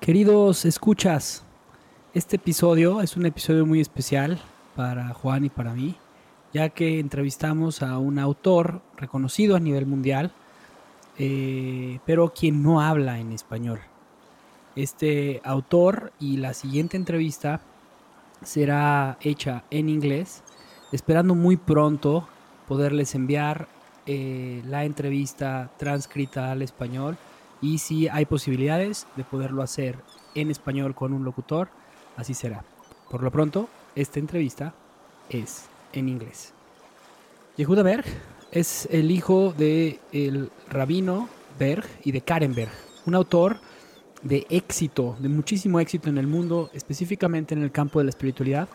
Queridos escuchas, este episodio es un episodio muy especial para Juan y para mí, ya que entrevistamos a un autor reconocido a nivel mundial, eh, pero quien no habla en español. Este autor y la siguiente entrevista será hecha en inglés, esperando muy pronto poderles enviar eh, la entrevista transcrita al español y si hay posibilidades de poderlo hacer en español con un locutor, así será. Por lo pronto, esta entrevista es en inglés. Yehuda Berg es el hijo de el rabino Berg y de Karen Berg, un autor de éxito, de muchísimo éxito en el mundo, específicamente en el campo de la espiritualidad.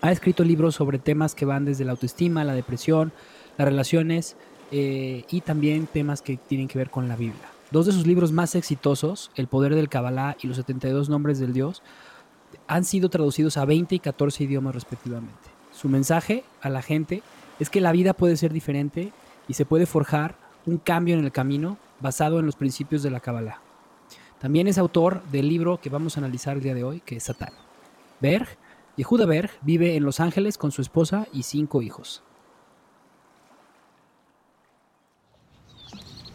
Ha escrito libros sobre temas que van desde la autoestima, la depresión, las relaciones eh, y también temas que tienen que ver con la Biblia. Dos de sus libros más exitosos, El poder del Kabbalah y Los 72 nombres del Dios, han sido traducidos a 20 y 14 idiomas respectivamente. Su mensaje a la gente es que la vida puede ser diferente y se puede forjar un cambio en el camino basado en los principios de la Kabbalah. También es autor del libro que vamos a analizar el día de hoy, que es Satán. Berg, Yehuda Berg, vive en Los Ángeles con su esposa y cinco hijos.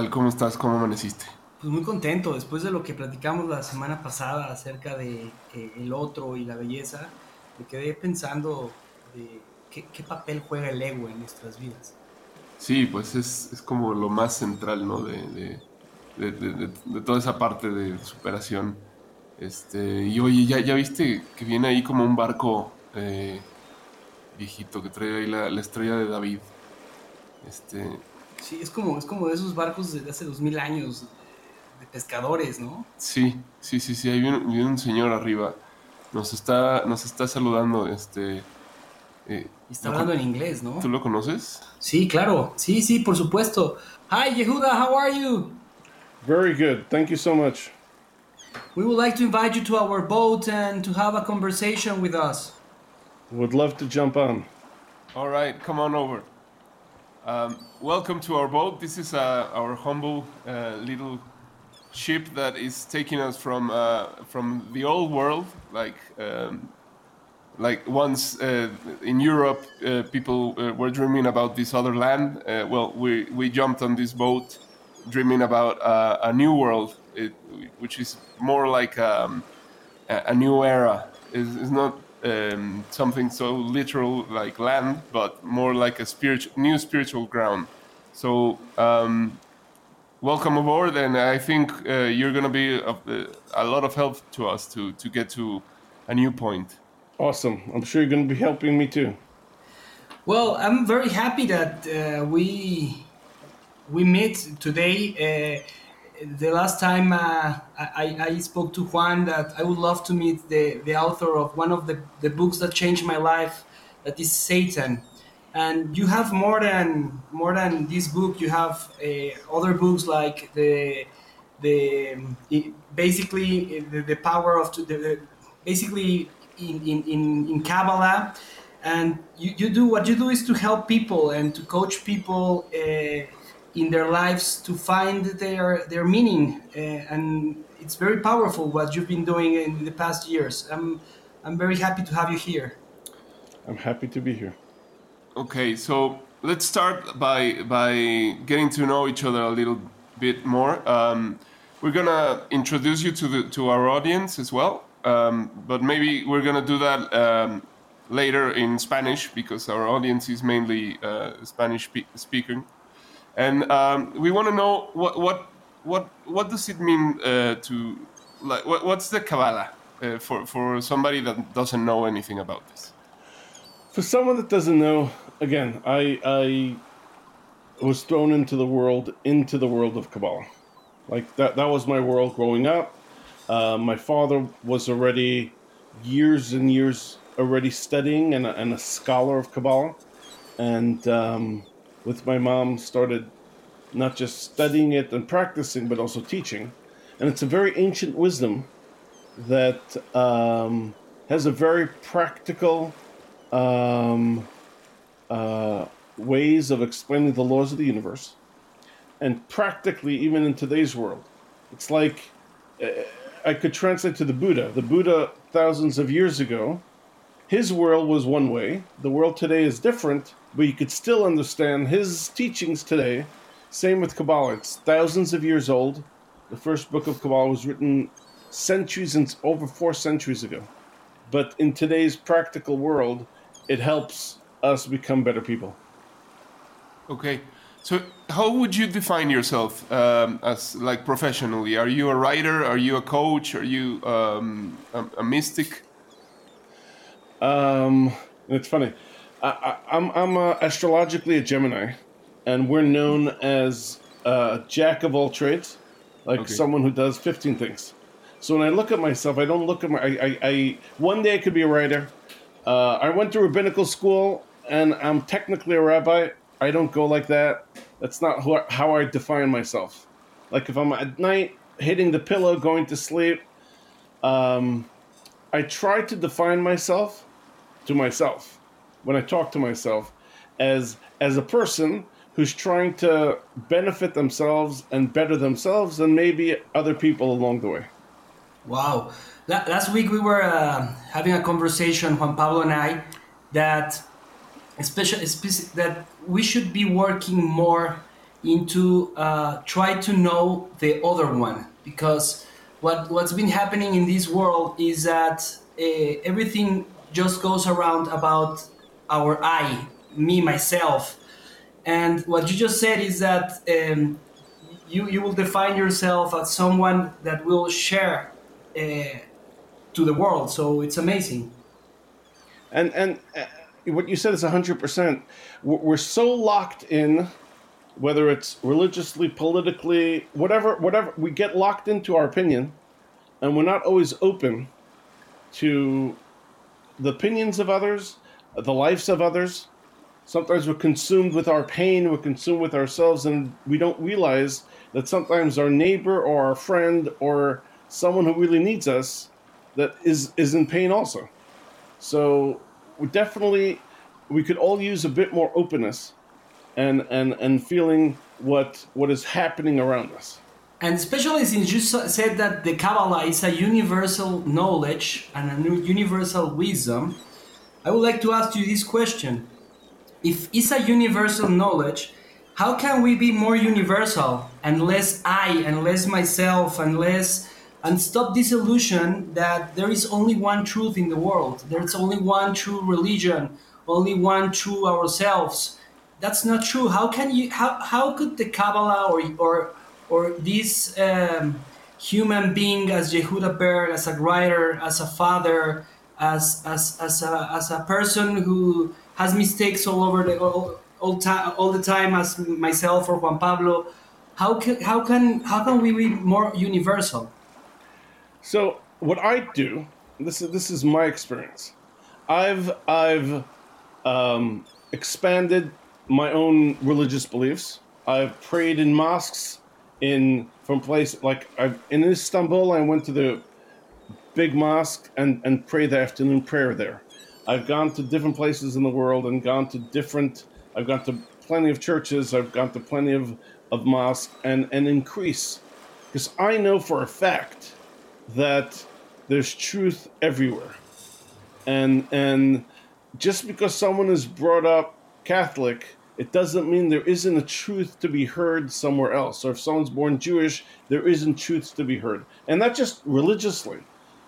Tal? ¿Cómo estás? ¿Cómo amaneciste? Pues muy contento, después de lo que platicamos la semana pasada acerca de eh, el otro y la belleza, me quedé pensando de qué, papel juega el ego en nuestras vidas. Sí, pues es, como lo más central, ¿no? De, toda esa parte de superación. Este, y oye, ¿ya, ya viste que viene ahí como un barco eh, viejito que trae ahí la, la estrella de David? Este, Sí, es como, es como de esos barcos de hace dos mil años, de pescadores, ¿no? Sí, sí, sí, sí, hay un, señor arriba. Nos está, nos está saludando, este... Eh, está hablando en inglés, ¿no? ¿Tú lo conoces? Sí, claro. Sí, sí, por supuesto. Hi, Yehuda, how are you? Very good. Thank you so much. We would like to invite you to our boat and to have a conversation with us. Would love to jump on. All right, come on over. Um, welcome to our boat. This is uh, our humble uh, little ship that is taking us from uh, from the old world, like um, like once uh, in Europe, uh, people uh, were dreaming about this other land. well, we we jumped on this boat, dreaming about a new world, it, which is more like um, a, a, new era. It's, it's not um, something so literal like land, but more like a spiritual, new spiritual ground. So, um, welcome aboard, and I think uh, you're going to be a, a, lot of help to us to to get to a new point. Awesome! I'm sure you're going to be helping me too. Well, I'm very happy that uh, we we met today. Uh, the last time uh, I, I, spoke to Juan that I would love to meet the, the author of one of the, the books that changed my life, that is Satan. And you have more than more than this book. You have uh, other books like the the basically the, the power of the, the basically in, in, in Kabbalah and you, you do what you do is to help people and to coach people uh, in their lives to find their their meaning uh, and it's very powerful what you've been doing in the past years. I'm i'm very happy to have you here. I'm happy to be here. Okay so let's start by by getting to know each other a little bit more. Um, we're gonna introduce you to the to our audience as well um, but maybe we're gonna do that um, later in Spanish because our audience is mainly uh, Spanish spe speaking, and um, we want to know what what what what does it mean uh, to like what, what's the Kabbalah uh, for for somebody that doesn't know anything about this. For someone that doesn't know, again, I I was thrown into the world into the world of Kabbalah, like that that was my world growing up. Uh, my father was already years and years already studying and a, and a scholar of Kabbalah, and um, with my mom started not just studying it and practicing, but also teaching. And it's a very ancient wisdom that um, has a very practical um, uh, ways of explaining the laws of the universe. And practically, even in today's world, it's like uh, I could translate to the Buddha. The Buddha, thousands of years ago, his world was one way. The world today is different, but you could still understand his teachings today. Same with Kabbalah. It's thousands of years old. The first book of Kabbalah was written centuries and over four centuries ago. But in today's practical world, it helps us become better people. Okay. So, how would you define yourself um, as like professionally? Are you a writer? Are you a coach? Are you um, a, a mystic? Um, it's funny. I, am I'm, I'm uh, astrologically a Gemini, and we're known as uh, jack of all trades, like okay. someone who does 15 things. So when I look at myself, I don't look at my. I, I, I one day I could be a writer. Uh, I went to rabbinical school, and I'm technically a rabbi. I don't go like that. That's not who, how I define myself. Like if I'm at night hitting the pillow, going to sleep, um, I try to define myself to myself when I talk to myself as as a person who's trying to benefit themselves and better themselves and maybe other people along the way. Wow. Last week we were uh, having a conversation, Juan Pablo and I, that especially that we should be working more into uh, try to know the other one because what what's been happening in this world is that uh, everything just goes around about our I, me, myself. And what you just said is that um, you, you will define yourself as someone that will share uh, to the world. So it's amazing. And, and uh, what you said is 100%. We're so locked in, whether it's religiously, politically, whatever, whatever, we get locked into our opinion, and we're not always open to the opinions of others, the lives of others. Sometimes we're consumed with our pain, we're consumed with ourselves, and we don't realize that sometimes our neighbor or our friend or someone who really needs us that is is in pain also. So we definitely we could all use a bit more openness and and and feeling what what is happening around us. And especially since you said that the Kabbalah is a universal knowledge and a universal wisdom, I would like to ask you this question. If it's a universal knowledge, how can we be more universal and less I and less myself and less and stop this illusion that there is only one truth in the world. There's only one true religion, only one true ourselves. That's not true. How can you how, how could the Kabbalah or or or this um, human being as Yehuda Berg, as a writer, as a father, as, as, as, a, as a person who has mistakes all over the all, all, time, all the time as myself or Juan Pablo, how can how can how can we be more universal? So what I do, this is this is my experience. I've I've um, expanded my own religious beliefs. I've prayed in mosques in from place like I've in Istanbul. I went to the big mosque and and prayed the afternoon prayer there. I've gone to different places in the world and gone to different. I've gone to plenty of churches. I've gone to plenty of of mosques and and increase because I know for a fact that there's truth everywhere, and and just because someone is brought up Catholic, it doesn't mean there isn't a truth to be heard somewhere else. Or if someone's born Jewish, there isn't truth to be heard, and not just religiously.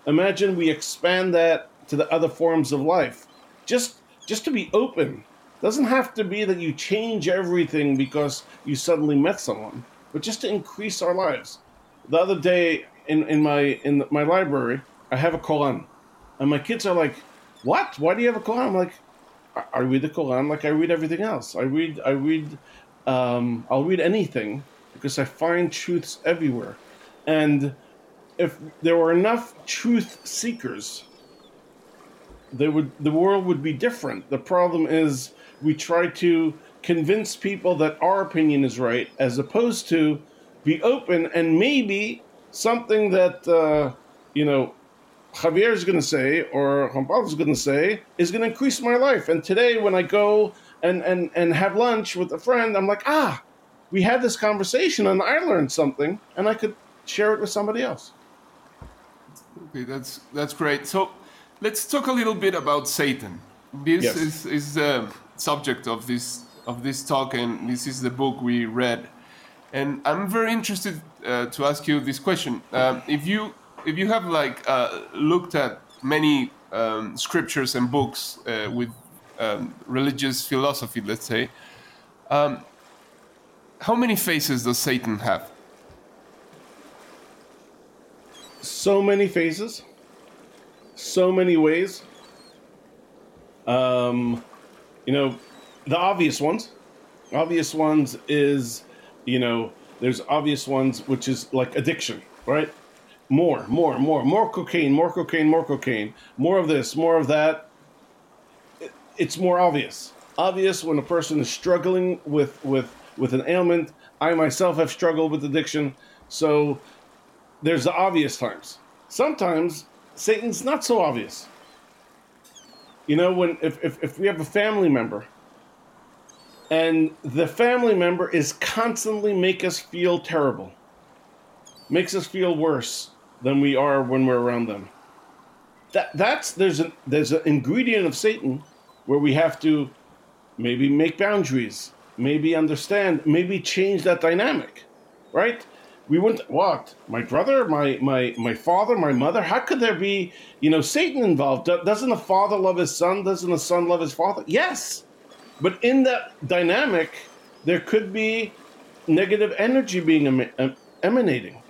Imagine we expand that to the other forms of life. Just just to be open. Doesn't have to be that you change everything because you suddenly met someone, but just to increase our lives. The other day in, in my in my library, I have a Quran, and my kids are like, "What? Why do you have a Quran?" I'm like, I, read the Quran like I read everything else. I read I read um, I'll read anything because I find truths everywhere, and if there were enough truth seekers, they would the world would be different. The problem is we try to convince people that our opinion is right, as opposed to be open and maybe something that uh, you know Javier is going to say or Juan Pablo is going to say is going to increase my life. And today, when I go and, and, and have lunch with a friend, I'm like, ah, we had this conversation and I learned something, and I could share it with somebody else. Okay, that's that's great. So let's talk a little bit about Satan. This Yes. is, is the subject of this of this talk, and this is the book we read. And I'm very interested uh, to ask you this question: um, If you if you have like uh, looked at many um, scriptures and books uh, with um, religious philosophy, let's say, um, how many faces does Satan have? so many faces, so many ways. Um, you know, the obvious ones. Obvious ones is, you know, there's obvious ones which is like addiction, right? More, more, more, more cocaine, more cocaine, more cocaine, more of this, more of that. It's more obvious. Obvious when a person is struggling with with with an ailment. I myself have struggled with addiction, so there's the obvious times. Sometimes Satan's not so obvious. You know, when if, if, if we have a family member and the family member is constantly make us feel terrible, makes us feel worse than we are when we're around them. That that's there's a there's an ingredient of Satan where we have to maybe make boundaries, maybe understand, maybe change that dynamic, right? We wouldn't what my brother, my my my father, my mother. How could there be you know Satan involved? Doesn't the father love his son? Doesn't the son love his father? Yes, but in that dynamic, there could be negative energy being em- em- emanating,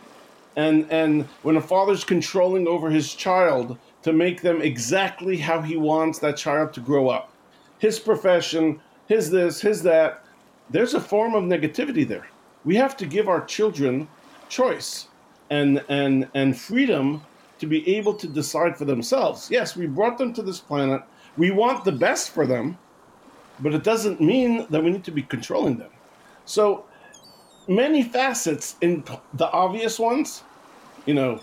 and and when a father's controlling over his child to make them exactly how he wants that child to grow up, his profession, his this, his that, there's a form of negativity there. We have to give our children choice and and and freedom to be able to decide for themselves. Yes, we brought them to this planet. We want the best for them, but it doesn't mean that we need to be controlling them. So many facets in the obvious ones, you know,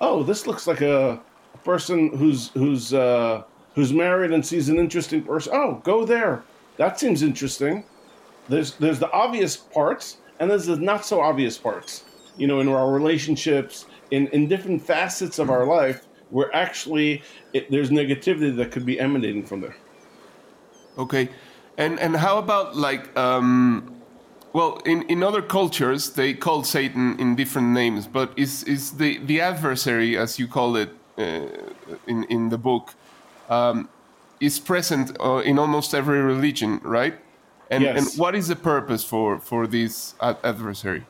oh, this looks like a, person who's who's uh, who's married and sees an interesting person. Oh, go there. That seems interesting. There's there's the obvious parts, and there's the not so obvious parts. You know, in our relationships, in in different facets of our life, where actually it, there's negativity that could be emanating from there. Okay, and and how about like um, well, in, in other cultures they call Satan in different names, but is is the the adversary as you call it uh, in in the book um, is present uh, in almost every religion, right? And Yes. and what is the purpose for for this ad- adversary?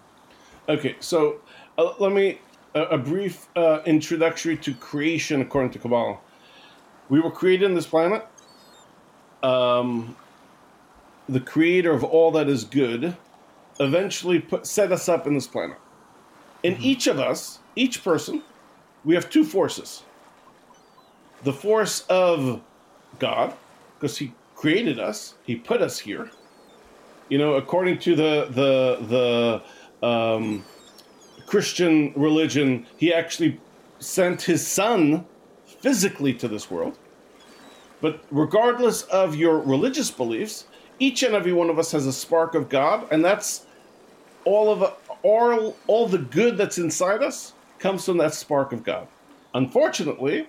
Okay, so uh, let me a, a brief uh, introductory to creation according to Kabbalah. We were created on this planet. Um, the creator of all that is good eventually put set us up in this planet. In each of us, each person, we have two forces. The force of God, because He created us, He put us here. You know, according to the the the um, Christian religion, He actually sent His Son physically to this world. But regardless of your religious beliefs, each and every one of us has a spark of God, and that's all of all all the good that's inside us comes from that spark of God. Unfortunately,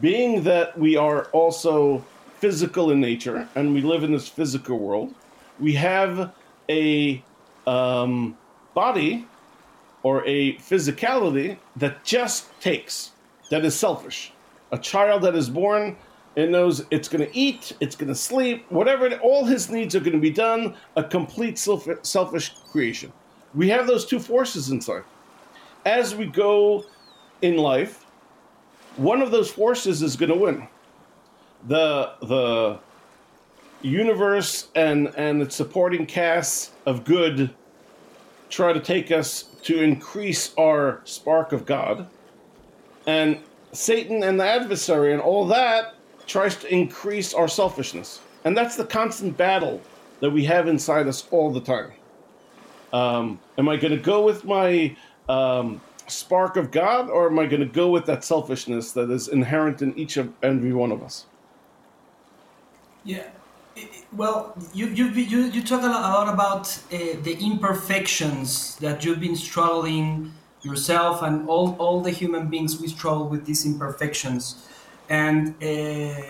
being that we are also physical in nature and we live in this physical world, we have a um, body or a physicality that just takes, that is selfish. A child that is born it knows it's going to eat, it's going to sleep, whatever, all his needs are going to be done, a complete self- selfish creation. We have those two forces inside. As we go in life, one of those forces is going to win. The, the universe and, and its supporting casts of good try to take us to increase our spark of God. And Satan and the adversary and all that tries to increase our selfishness. And that's the constant battle that we have inside us all the time. Um, am I going to go with my um, spark of God, or am I going to go with that selfishness that is inherent in each of every one of us? Yeah. Well, you you you, you talk a lot about uh, the imperfections that you've been struggling yourself and all, all the human beings we struggle with these imperfections and uh,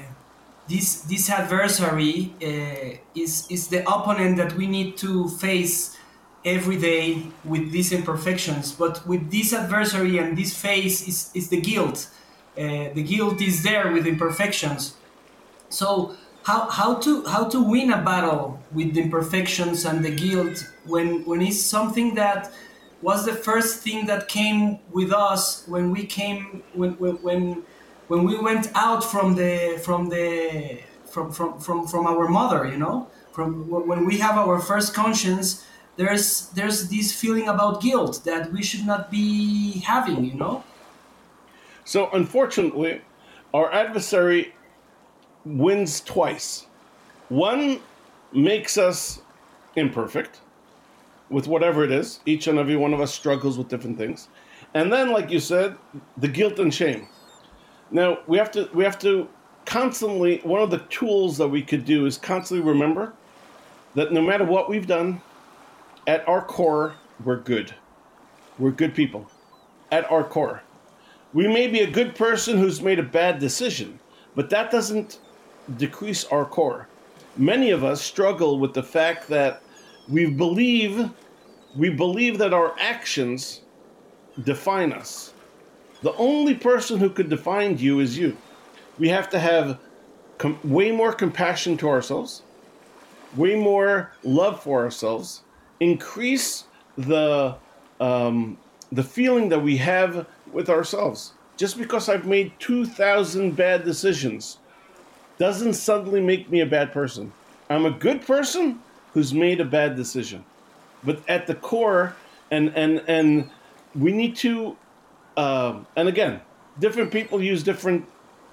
this this adversary uh, is is the opponent that we need to face every day with these imperfections. But with this adversary and this face is is the guilt. Uh, the guilt is there with imperfections. So how, how to how to win a battle with the imperfections and the guilt when when it's something that was the first thing that came with us when we came when when, when when we went out from the from the from from from, from our mother you know? From when we have our first conscience there's there's this feeling about guilt that we should not be having you know? So unfortunately our adversary wins twice. One makes us imperfect with whatever it is. Each and every one of us struggles with different things. And then like you said the guilt and shame now we have to we have to constantly one of the tools that we could do is constantly remember that no matter what we've done, at our core we're good. We're good people. At our core. We may be a good person who's made a bad decision, but that doesn't decrease our core. Many of us struggle with the fact that we believe we believe that our actions define us. The only person who could define you is you. We have to have com- way more compassion to ourselves, way more love for ourselves, increase the um, the feeling that we have with ourselves. Just because I've made two thousand bad decisions doesn't suddenly make me a bad person. I'm a good person who's made a bad decision. But at the core, and and and we need to um, and again, different people use different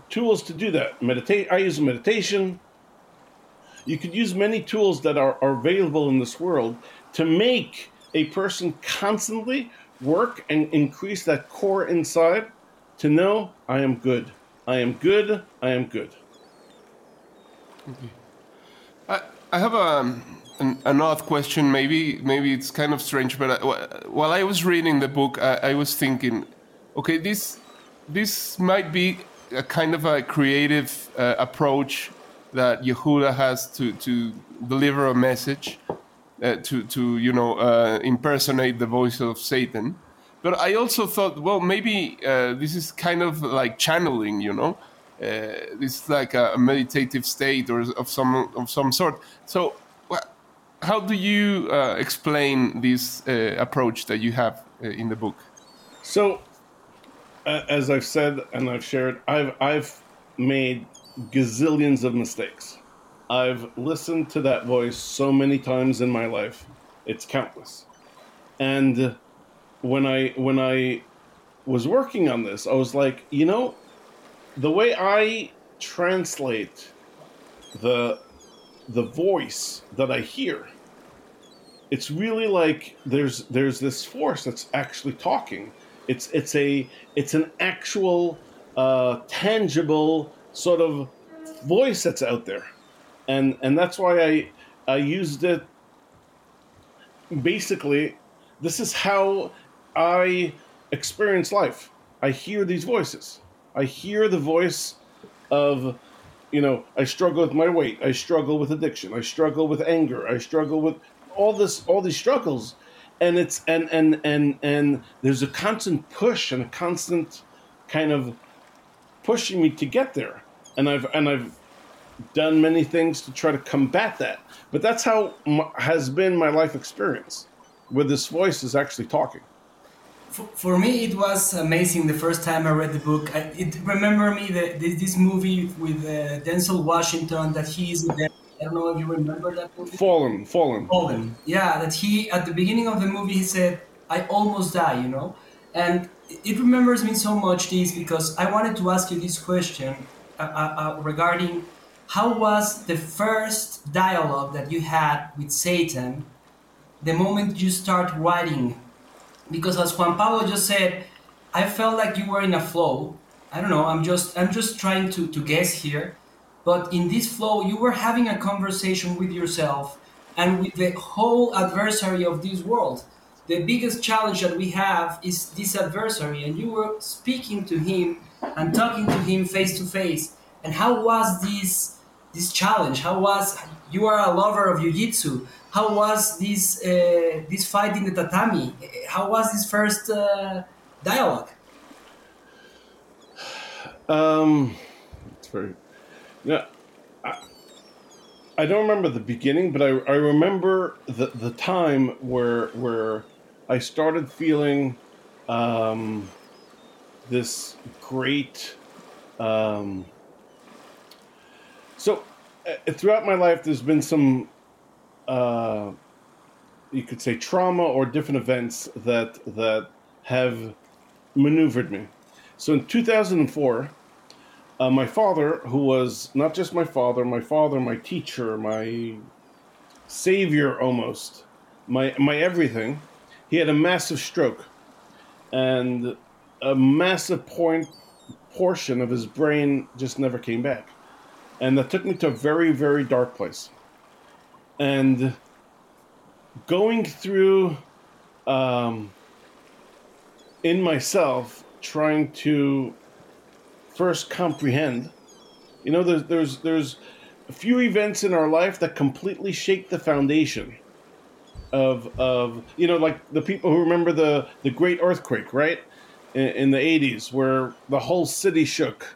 tools to do that. Meditate. I use meditation. You could use many tools that are, are available in this world to make a person constantly work and increase that core inside to know I am good. I am good. I am good. Okay. I, I have a, um, an, an odd question. Maybe maybe it's kind of strange, but I, while I was reading the book, I, I was thinking okay, this this might be a kind of a creative uh, approach that Yehuda has to to deliver a message, uh, to to you know uh, impersonate the voice of Satan. But I also thought, well, maybe uh, this is kind of like channeling, you know. Uh, this is like a, meditative state or of some of some sort. So, how do you uh, explain this approach that you have in the book? So as I've said and I've shared, I've I've made gazillions of mistakes. I've listened to that voice so many times in my life, It's countless. And when I when I was working on this, I was like, you know, the way I translate the the voice that I hear, it's really like there's there's this force that's actually talking. It's it's a it's an actual uh, tangible sort of voice that's out there, and and that's why I I used it. Basically, this is how I experience life. I hear these voices. I hear the voice of, you know, I struggle with my weight. I struggle with addiction. I struggle with anger. I struggle with all this, all these struggles, and it's and and and and there's a constant push and a constant kind of pushing me to get there. And I've and I've done many things to try to combat that. But that's how has been my life experience, where this voice is actually talking. For, for me, it was amazing the first time I read the book. I, it remember me the, this, this movie with uh, Denzel Washington that he is. I don't know if you remember that movie. Fallen, fallen. Fallen. Yeah, that he at the beginning of the movie he said, "I almost die," you know, and it remembers me so much this because I wanted to ask you this question uh, uh, uh, regarding how was the first dialogue that you had with Satan the moment you start writing because as Juan Pablo just said, I felt like you were in a flow. I don't know. I'm just I'm just trying to to guess here, but in this flow, you were having a conversation with yourself and with the whole adversary of this world. The biggest challenge that we have is this adversary, and you were speaking to him and talking to him face to face. And how was this this challenge? How was you are a lover of jiu-jitsu? How was this uh, this fight in the tatami? How was this first uh, dialogue? Um, it's very yeah. I, don't remember the beginning, but I, I remember the, the time where where I started feeling um, this great. Um, so uh, throughout my life, there's been some, uh, you could say, trauma or different events that that have maneuvered me. So in 2004, uh, my father, who was not just my father, my father, my teacher, my savior almost, my my everything, he had a massive stroke, and a massive point portion of his brain just never came back. And that took me to a very very dark place. And going through um, in myself trying to first comprehend. You know there's there's there's a few events in our life that completely shake the foundation of of you know like the people who remember the the great earthquake right? In, in the 80s where the whole city shook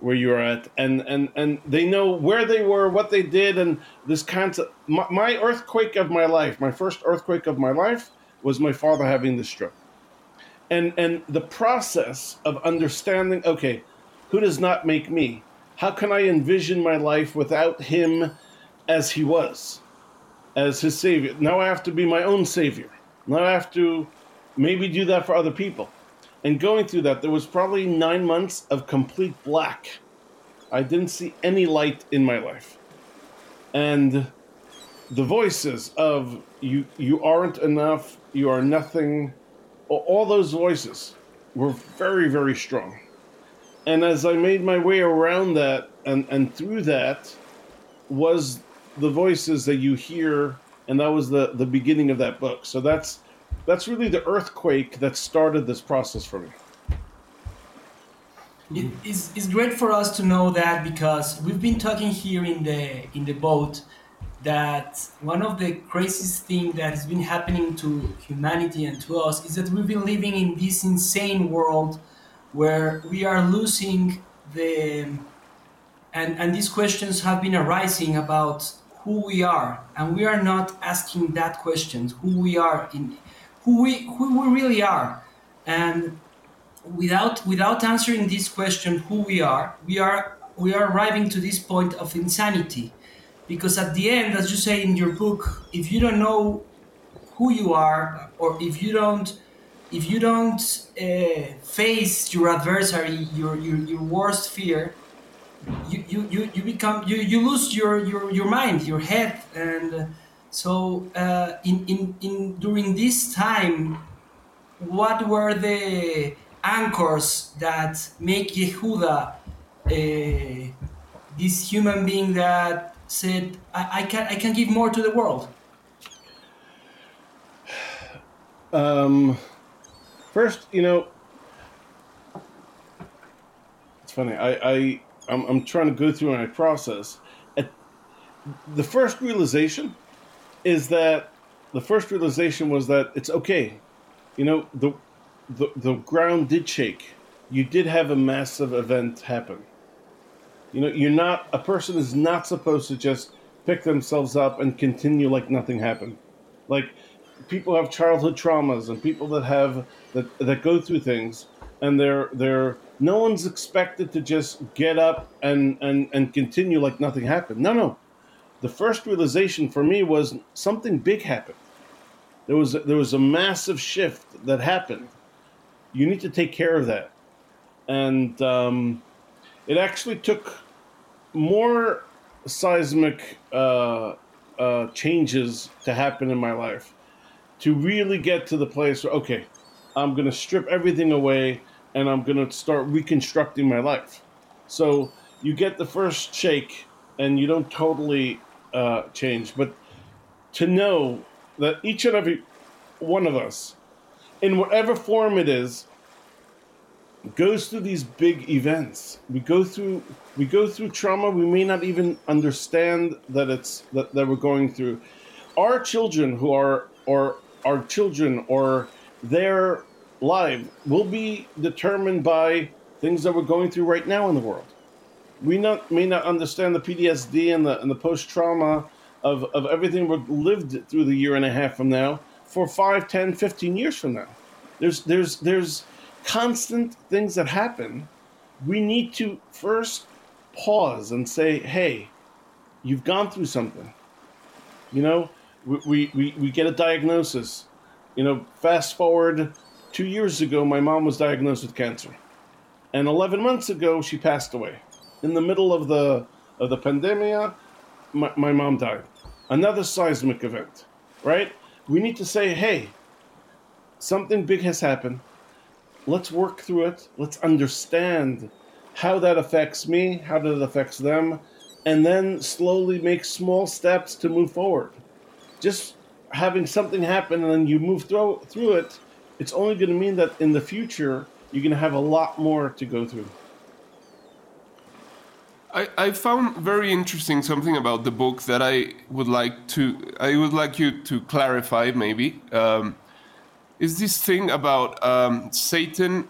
where you were at. And and and they know where they were what they did and this concept my, my, earthquake of my life my first earthquake of my life was my father having the stroke. And and the process of understanding okay who does not make me how can i envision my life without him as he was as his savior now i have to be my own savior now i have to maybe do that for other people and going through that, there was probably nine months of complete black. I didn't see any light in my life. And the voices of you you aren't enough, you are nothing, all those voices were very, very strong. And as I made my way around that and, and through that was the voices that you hear, and that was the, the beginning of that book. So that's that's really the earthquake that started this process for me. It is it's great for us to know that because we've been talking here in the in the boat that one of the craziest things that has been happening to humanity and to us is that we've been living in this insane world where we are losing the and and these questions have been arising about who we are and we are not asking that questions who we are in who we who we really are. And without without answering this question who we are we are we are arriving to this point of insanity. Because at the end as you say in your book if you don't know who you are, or if you don't if you don't uh, face your adversary, your, your, your worst fear, you, you, you, you become you, you lose your, your, your mind, your head, and so uh, in, in, in during this time, what were the anchors that make Yehuda uh, this human being that said, I, I, can, I can give more to the world? Um, first, you know, it's funny. I, I I'm, I'm trying to go through my process. At, the first realization is that the first realization was that it's okay. You know, the the the ground did shake. You did have a massive event happen. You know, you're not a person is not supposed to just pick themselves up and continue like nothing happened. Like people have childhood traumas and people that have that that go through things and they're they're no one's expected to just get up and and and continue like nothing happened. No, no. The first realization for me was something big happened. There was there was a massive shift that happened. You need to take care of that, and um, it actually took more seismic uh, uh, changes to happen in my life to really get to the place where okay, I'm gonna strip everything away and I'm gonna start reconstructing my life. So you get the first shake and you don't totally uh, change, but to know that each and every one of us, in whatever form it is, goes through these big events. We go through we go through trauma we may not even understand that it's that, that we're going through. Our children who are or our children or their life will be determined by things that we're going through right now in the world. We not may not understand the PTSD and the and the post trauma of, of everything we've lived through the year and a half from now for 5, 10, 15 years from now. There's there's there's constant things that happen. We need to first pause and say, hey, you've gone through something. You know, we, we, we get a diagnosis. You know, fast forward two years ago, my mom was diagnosed with cancer. And 11 months ago, she passed away. In the middle of the, of the pandemic, my, my mom died. Another seismic event, right? We need to say, hey, something big has happened. Let's work through it. Let's understand how that affects me, how that affects them, and then slowly make small steps to move forward just having something happen and then you move through through it, it's only going to mean that in the future you're going to have a lot more to go through. I, I found very interesting something about the book that I would like to I would like you to clarify maybe um, is this thing about um, Satan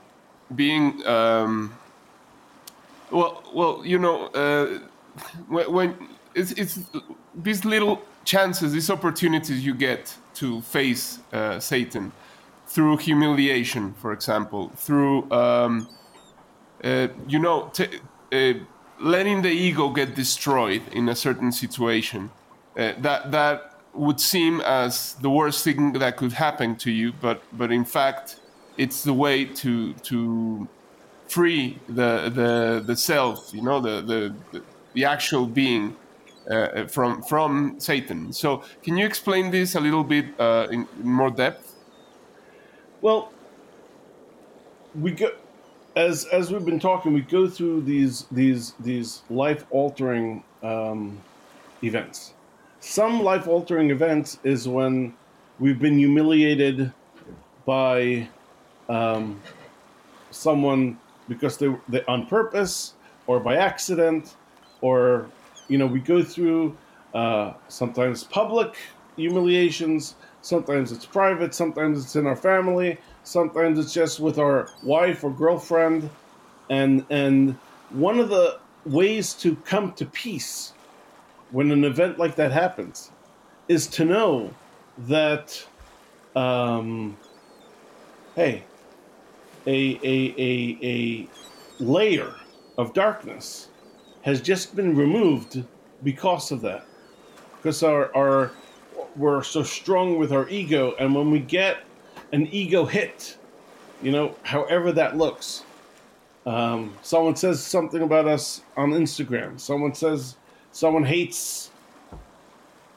being um, well well you know uh, when, when it's, it's these little chances, these opportunities you get to face uh, Satan through humiliation, for example, through, um, uh, you know, uh, letting the ego get destroyed in a certain situation. Uh, that, that would seem as the worst thing that could happen to you, but, but in fact, it's the way to, to free the, the, the self, you know, the, the, the actual being uh, from from Satan. So, can you explain this a little bit uh, in, in, more depth? Well, we go as as we've been talking. We go through these these these life altering um, events. Some life altering events is when we've been humiliated by um, someone because they they on purpose or by accident or you know, we go through uh, sometimes public humiliations, sometimes it's private, sometimes it's in our family, sometimes it's just with our wife or girlfriend, and and one of the ways to come to peace when an event like that happens is to know that um, hey a, a, a, a layer of darkness has just been removed because of that. Because our, our we're so strong with our ego, and when we get an ego hit, you know, however that looks. Um, someone says something about us on Instagram. Someone says someone hates,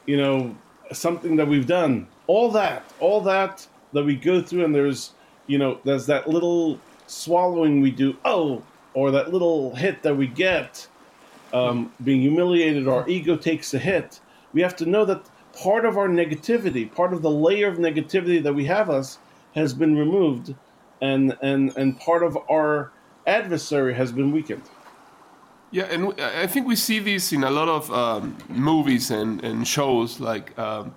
you know, something that we've done. All that, all that that we go through, and there's, you know, there's that little swallowing we do. Oh, or that little hit that we get, um, being humiliated. Our ego takes a hit. We have to know that part of our negativity, part of the layer of negativity that we have us, has been removed, and and and part of our adversary has been weakened. Yeah, and I think we see this in a lot of um, movies and, and shows. Like um,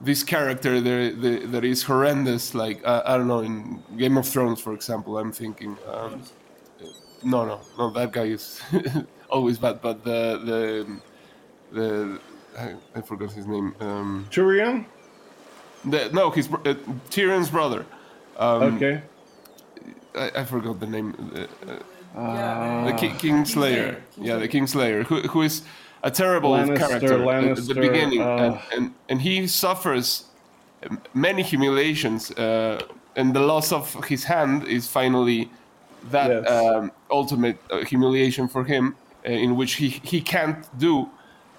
this character there, that is horrendous. Like uh, I don't know, in Game of Thrones, for example, I'm thinking. Um, no, no, no. That guy is always bad. But the the the I, I forgot his name. Um, Tyrion. the, no, his uh, Tyrion's brother. Um, Okay. I, I forgot the name. Uh, uh, the Ki- Kingslayer. Yeah, the Kingslayer, who, who is a terrible Lannister, character at the beginning, uh, and, and and he suffers many humiliations, uh, and the loss of his hand is finally that Yes. um, ultimate uh, humiliation for him, uh, in which he he can't do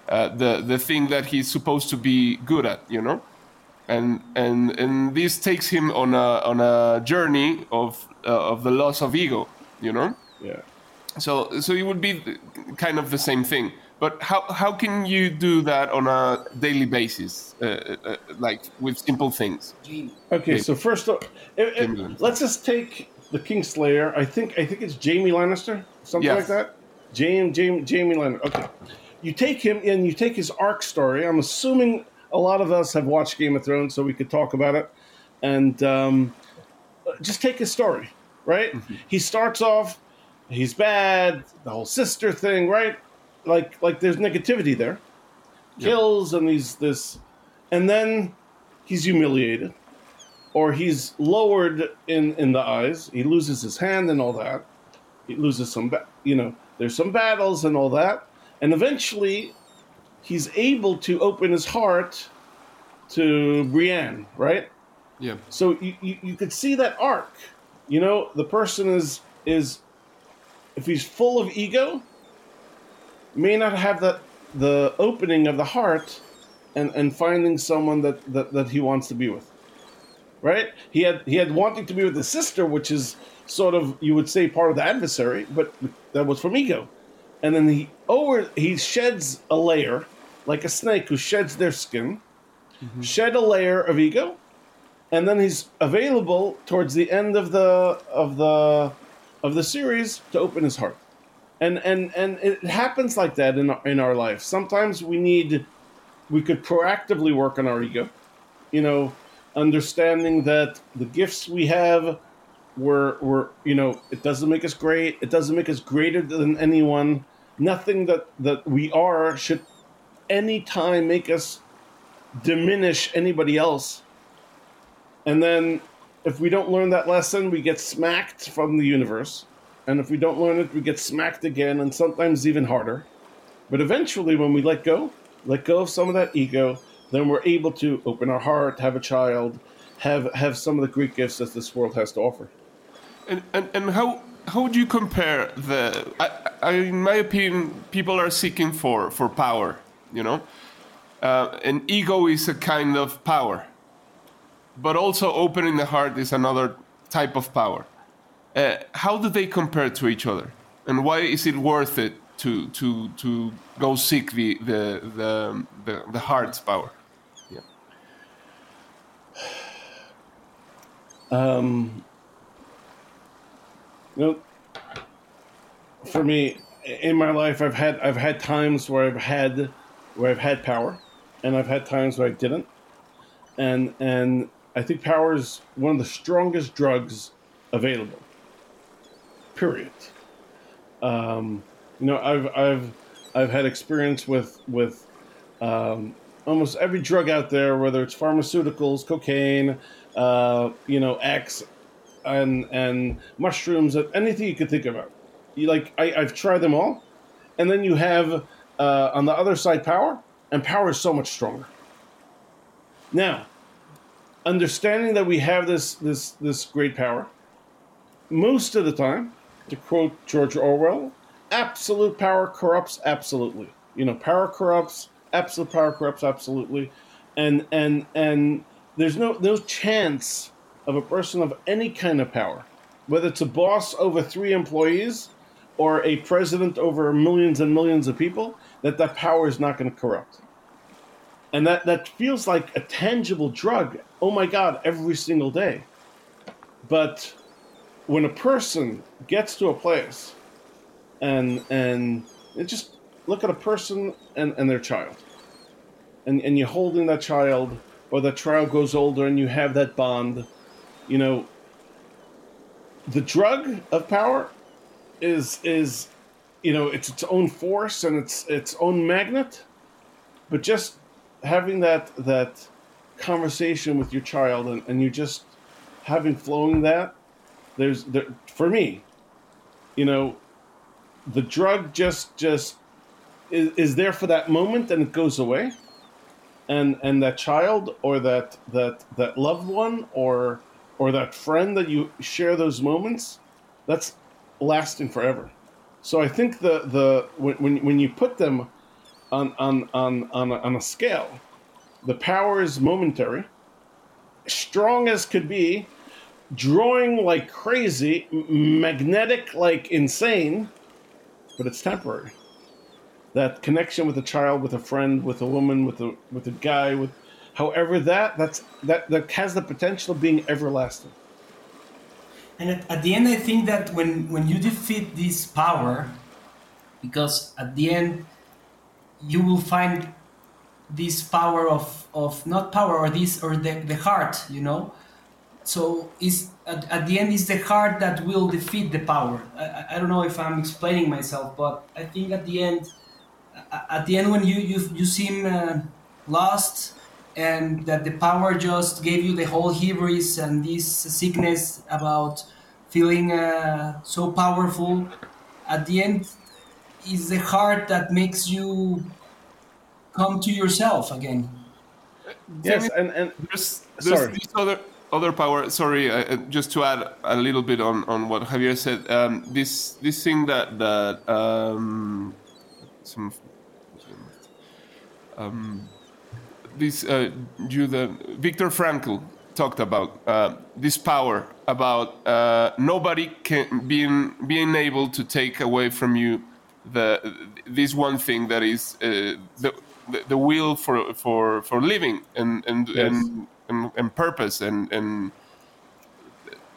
uh, the the thing that he's supposed to be good at, you know and and and this takes him on a on a journey of uh, of the loss of ego you know Yeah. so so it would be kind of the same thing but how how can you do that on a daily basis uh, uh, like with simple things Okay. Okay. So first, uh, eh, Jaime Lannister. let's just take the Kingslayer. I think I think it's Jaime Lannister, something Yes. like that. James, Jamie, Jaime Lannister. Okay. You take him and you take his arc story. I'm assuming a lot of us have watched Game of Thrones, so we could talk about it. And um, just take his story, right? He starts off, he's bad, the whole sister thing, right? Like like there's negativity there. Kills and he's this, and then he's humiliated, or he's lowered in in the eyes. He loses his hand and all that. He loses some, ba- you know. There's some battles and all that, and eventually, he's able to open his heart to Brienne, right? yeah So you, you, you could see that arc. You know, the person is is if he's full of ego, may not have that the opening of the heart and, and finding someone that, that, that he wants to be with. Right? He had he had wanting to be with his sister, which is sort of you would say part of the adversary, but that was from ego. And then he over he sheds a layer, like a snake who sheds their skin, mm-hmm. shed a layer of ego, and then he's available towards the end of the of the of the series to open his heart. And and and it happens like that in our, in our life. Sometimes we need we could proactively work on our ego you know understanding that the gifts we have were were you know it doesn't make us great it doesn't make us greater than anyone nothing that that we are should any time make us diminish anybody else and then if we don't learn that lesson, we get smacked from the universe. And if we don't learn it, we get smacked again and sometimes even harder. But eventually, when we let go, let go of some of that ego, then we're able to open our heart, have a child, have have some of the great gifts that this world has to offer. And and, and how how would you compare the I, I, in my opinion people are seeking for for power you know? Uh, and ego is a kind of power but also opening the heart is another type of power. Uh, how do they compare to each other? And why is it worth it to to to go seek the the the the, the heart's power? Yeah. Um, know, for me, in my life, I've had I've had times where I've had where I've had power, and I've had times where I didn't, and and I think power is one of the strongest drugs available. Period. Um, you know, I've I've I've had experience with with um, almost every drug out there, whether it's pharmaceuticals, cocaine, uh, you know, X, and and mushrooms, anything you could think about. You like I, I've tried them all, and then you have uh, on the other side power, and power is so much stronger. Now, understanding that we have this this this great power, most of the time, to quote George Orwell, absolute power corrupts absolutely. You know, power corrupts, absolute power corrupts absolutely. And and and there's no no chance of a person of any kind of power, whether it's a boss over three employees or a president over millions and millions of people, that that power is not going to corrupt. And that, that feels like a tangible drug. Oh my God, every single day. But when a person gets to a place and and just look at a person and, and their child and, and you're holding that child or that child goes older and you have that bond you know the drug of power is is you know it's its own force and its its own magnet. But just having that that conversation with your child and, and you just having flowing that there's there, for me you know the drug just just is, is there for that moment and it goes away. And and that child or that that that loved one or or that friend that you share those moments that's lasting forever so i think the the when when, when you put them on on on on a, on a scale the power is momentary strong as could be drawing like crazy magnetic like insane but it's temporary. That connection with a child, with a friend, with a woman, with a with a guy, with however that that's that that has the potential of being everlasting. And at, at the end, I think that when when you defeat this power, because at the end you will find this power of of not power or this or the, the heart you know so is at, at, the end is the heart that will defeat the power I, I don't know if i'm explaining myself but i think at the end at the end when you you, you seem uh, lost and that the power just gave you the whole hubris and this sickness about feeling uh, so powerful at the end is the heart that makes you come to yourself again yes and and there's, there's sorry. this other other power. Sorry, uh, just to add a little bit on, on what Javier said. Um, this this thing that that um, some um, this uh, you the Viktor Frankl talked about uh, this power about uh, nobody can being being able to take away from you the this one thing that is uh, the, the will for for for living and and Yes. and and, and purpose and and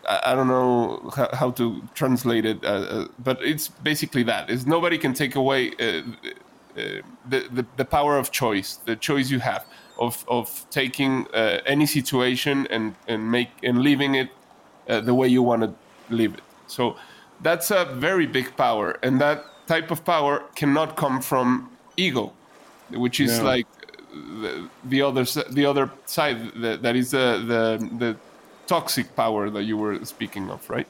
I, don't know how, how to translate it, uh, uh, but it's basically that: is nobody can take away uh, uh, the, the the power of choice, the choice you have of of taking uh, any situation and and make and living it uh, the way you want to live it. So that's a very big power, and that type of power cannot come from ego, which is No. like the, the other the other side that, that is the, the the toxic power that you were speaking of, right?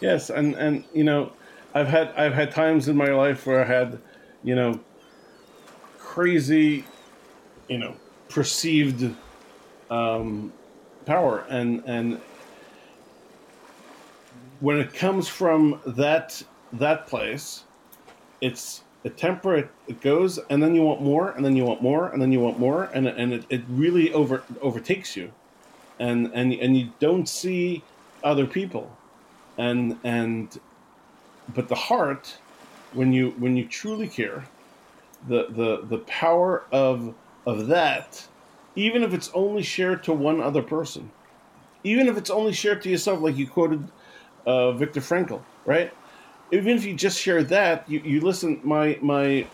Yes, and and you know, I've had I've had times in my life where I had, you know, crazy, you know, perceived um, power, and and when it comes from that that place, it's a temperate. It goes, and then you want more, and then you want more, and then you want more, and and it, it really over overtakes you, and and and you don't see other people and and but the heart when you when you truly care the the the power of of that even if it's only shared to one other person even if it's only shared to yourself like you quoted uh, Viktor Frankl right? Even if you just share that you, you listen my my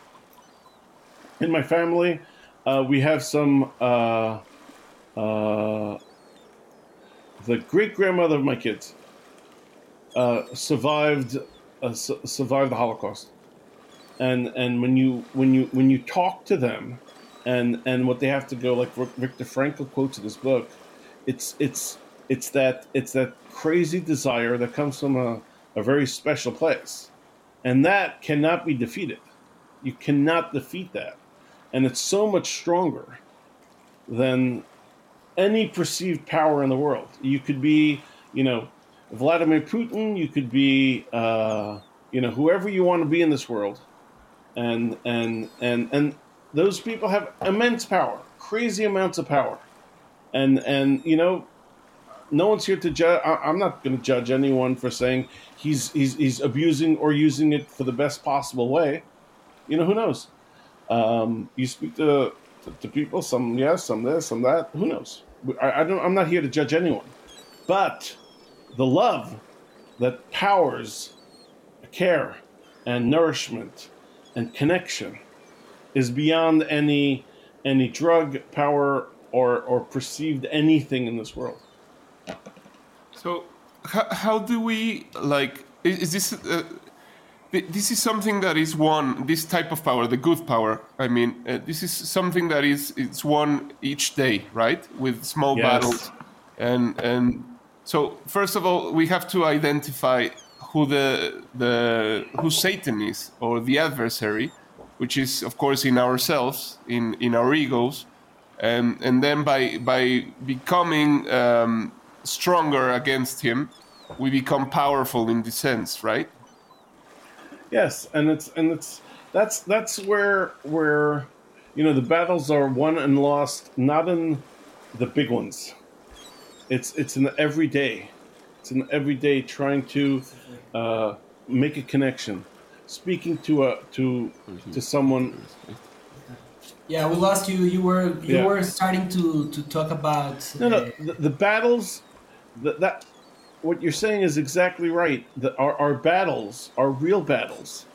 in my family uh, we have some uh, uh, the great grandmother of my kids uh, survived uh, su- survived the Holocaust, and and when you when you when you talk to them, and and what they have to go like Viktor Frankl quotes in his book, it's it's it's that it's that crazy desire that comes from a, a very special place, and that cannot be defeated. You cannot defeat that, and it's so much stronger than any perceived power in the world. You could be, you know, Vladimir Putin. You could be, uh, you know, whoever you want to be in this world, and and and and those people have immense power, crazy amounts of power, and and you know, no one's here to judge. I'm not going to judge anyone for saying he's he's he's abusing or using it for the best possible way. You know, who knows? Um, you speak to, to, to people, some yes, some this, some that. Who knows? I, I don't. I'm not here to judge anyone, but the love that powers care and nourishment and connection is beyond any any drug, power, or or perceived anything in this world. So, how, how do we like? Is this uh, this is something that is won? This type of power, the good power. I mean, uh, this is something that is it's won each day, right? With small Yes. battles, and and so first of all, we have to identify who the the who Satan is or the adversary, which is of course in ourselves, in in our egos, and and then by by becoming um, stronger against him, we become powerful in this sense, right? Yes, and it's and it's that's that's where where you know the battles are won and lost not in the big ones. It's it's in the everyday. It's in the everyday trying to uh, make a connection, speaking to a to to someone. Yeah, we lost you. You were you Yeah. were starting to to talk about. No, no, uh, the, the battles that that what you're saying is exactly right. That our, our battles, our real battles,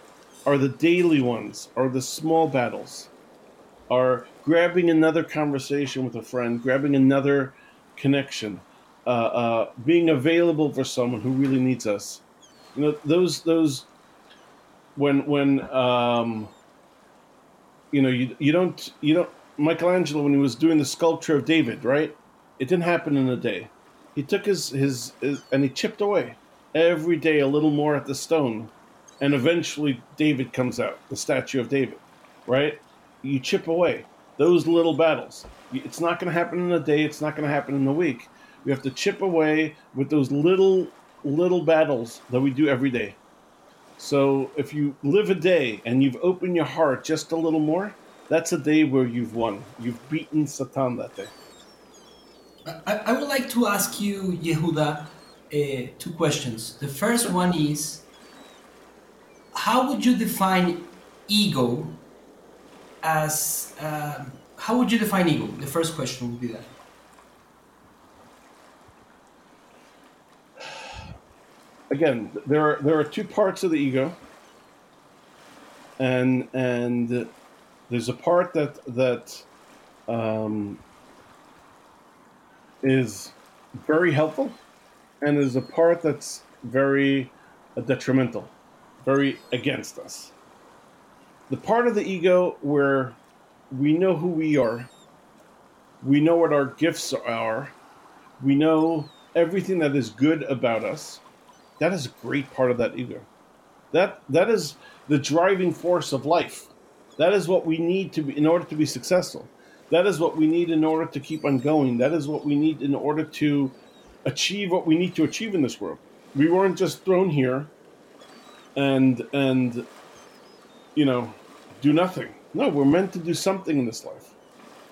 are the daily ones, are the small battles, are grabbing another conversation with a friend, grabbing another connection, uh, uh, being available for someone who really needs us. You know, those those when when um, you know you you don't you don't Michelangelo when he was doing the sculpture of David, right? It didn't happen in a day. He took his, his, his and he chipped away every day a little more at the stone, and eventually David comes out, the statue of David, right? You chip away those little battles. It's not going to happen in a day. It's not going to happen in a week. We have to chip away with those little little battles that we do every day. So if you live a day and you've opened your heart just a little more, that's a day where you've won. You've beaten Satan that day. I, I would like to ask you, Yehuda, uh, two questions. The first one is how would you define ego as. um how would you define ego? The first question would be that. Again, there are there are two parts of the ego, and and there's a part that that um, is very helpful, and there's a part that's very uh, detrimental, very against us. The part of the ego where we know who we are, we know what our gifts are, we know everything that is good about us. That is a great part of that ego. That that is the driving force of life. That is what we need to be in order to be successful. That is what we need in order to keep on going. That is what we need in order to achieve what we need to achieve in this world. We weren't just thrown here and and you know do nothing. No, we're meant to do something in this life.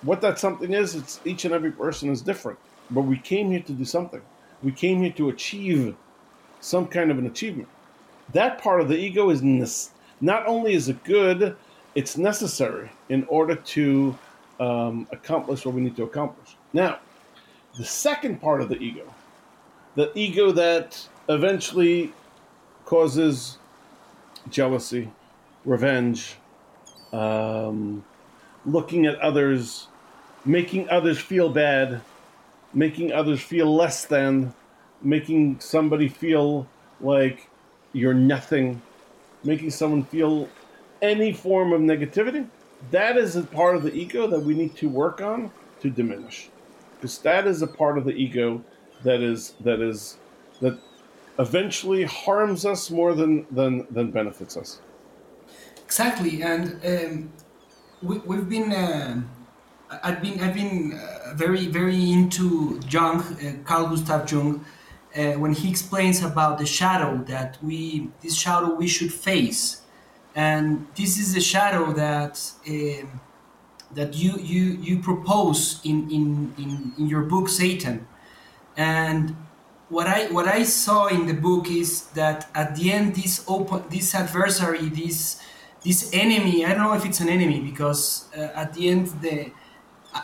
What that something is, it's each and every person is different. But we came here to do something. We came here to achieve some kind of an achievement. That part of the ego is nes- not only is it good, it's necessary in order to um, accomplish what we need to accomplish. Now, the second part of the ego, the ego that eventually causes jealousy, revenge, um, looking at others, making others feel bad, making others feel less than, making somebody feel like you're nothing, making someone feel any form of negativity. That is a part of the ego that we need to work on to diminish, because that is a part of the ego that is that is that eventually harms us more than than than benefits us. Exactly, and um, we, we've been. I- I've been I've been uh, very very into Jung, uh, Carl Gustav Jung, uh, when he explains about the shadow that we this shadow we should face, and this is the shadow that. Um, that you, you, you propose in, in, in, in your book Satan. And what I what I saw in the book is that at the end this open this adversary this this enemy I don't know if it's an enemy because uh, at the end the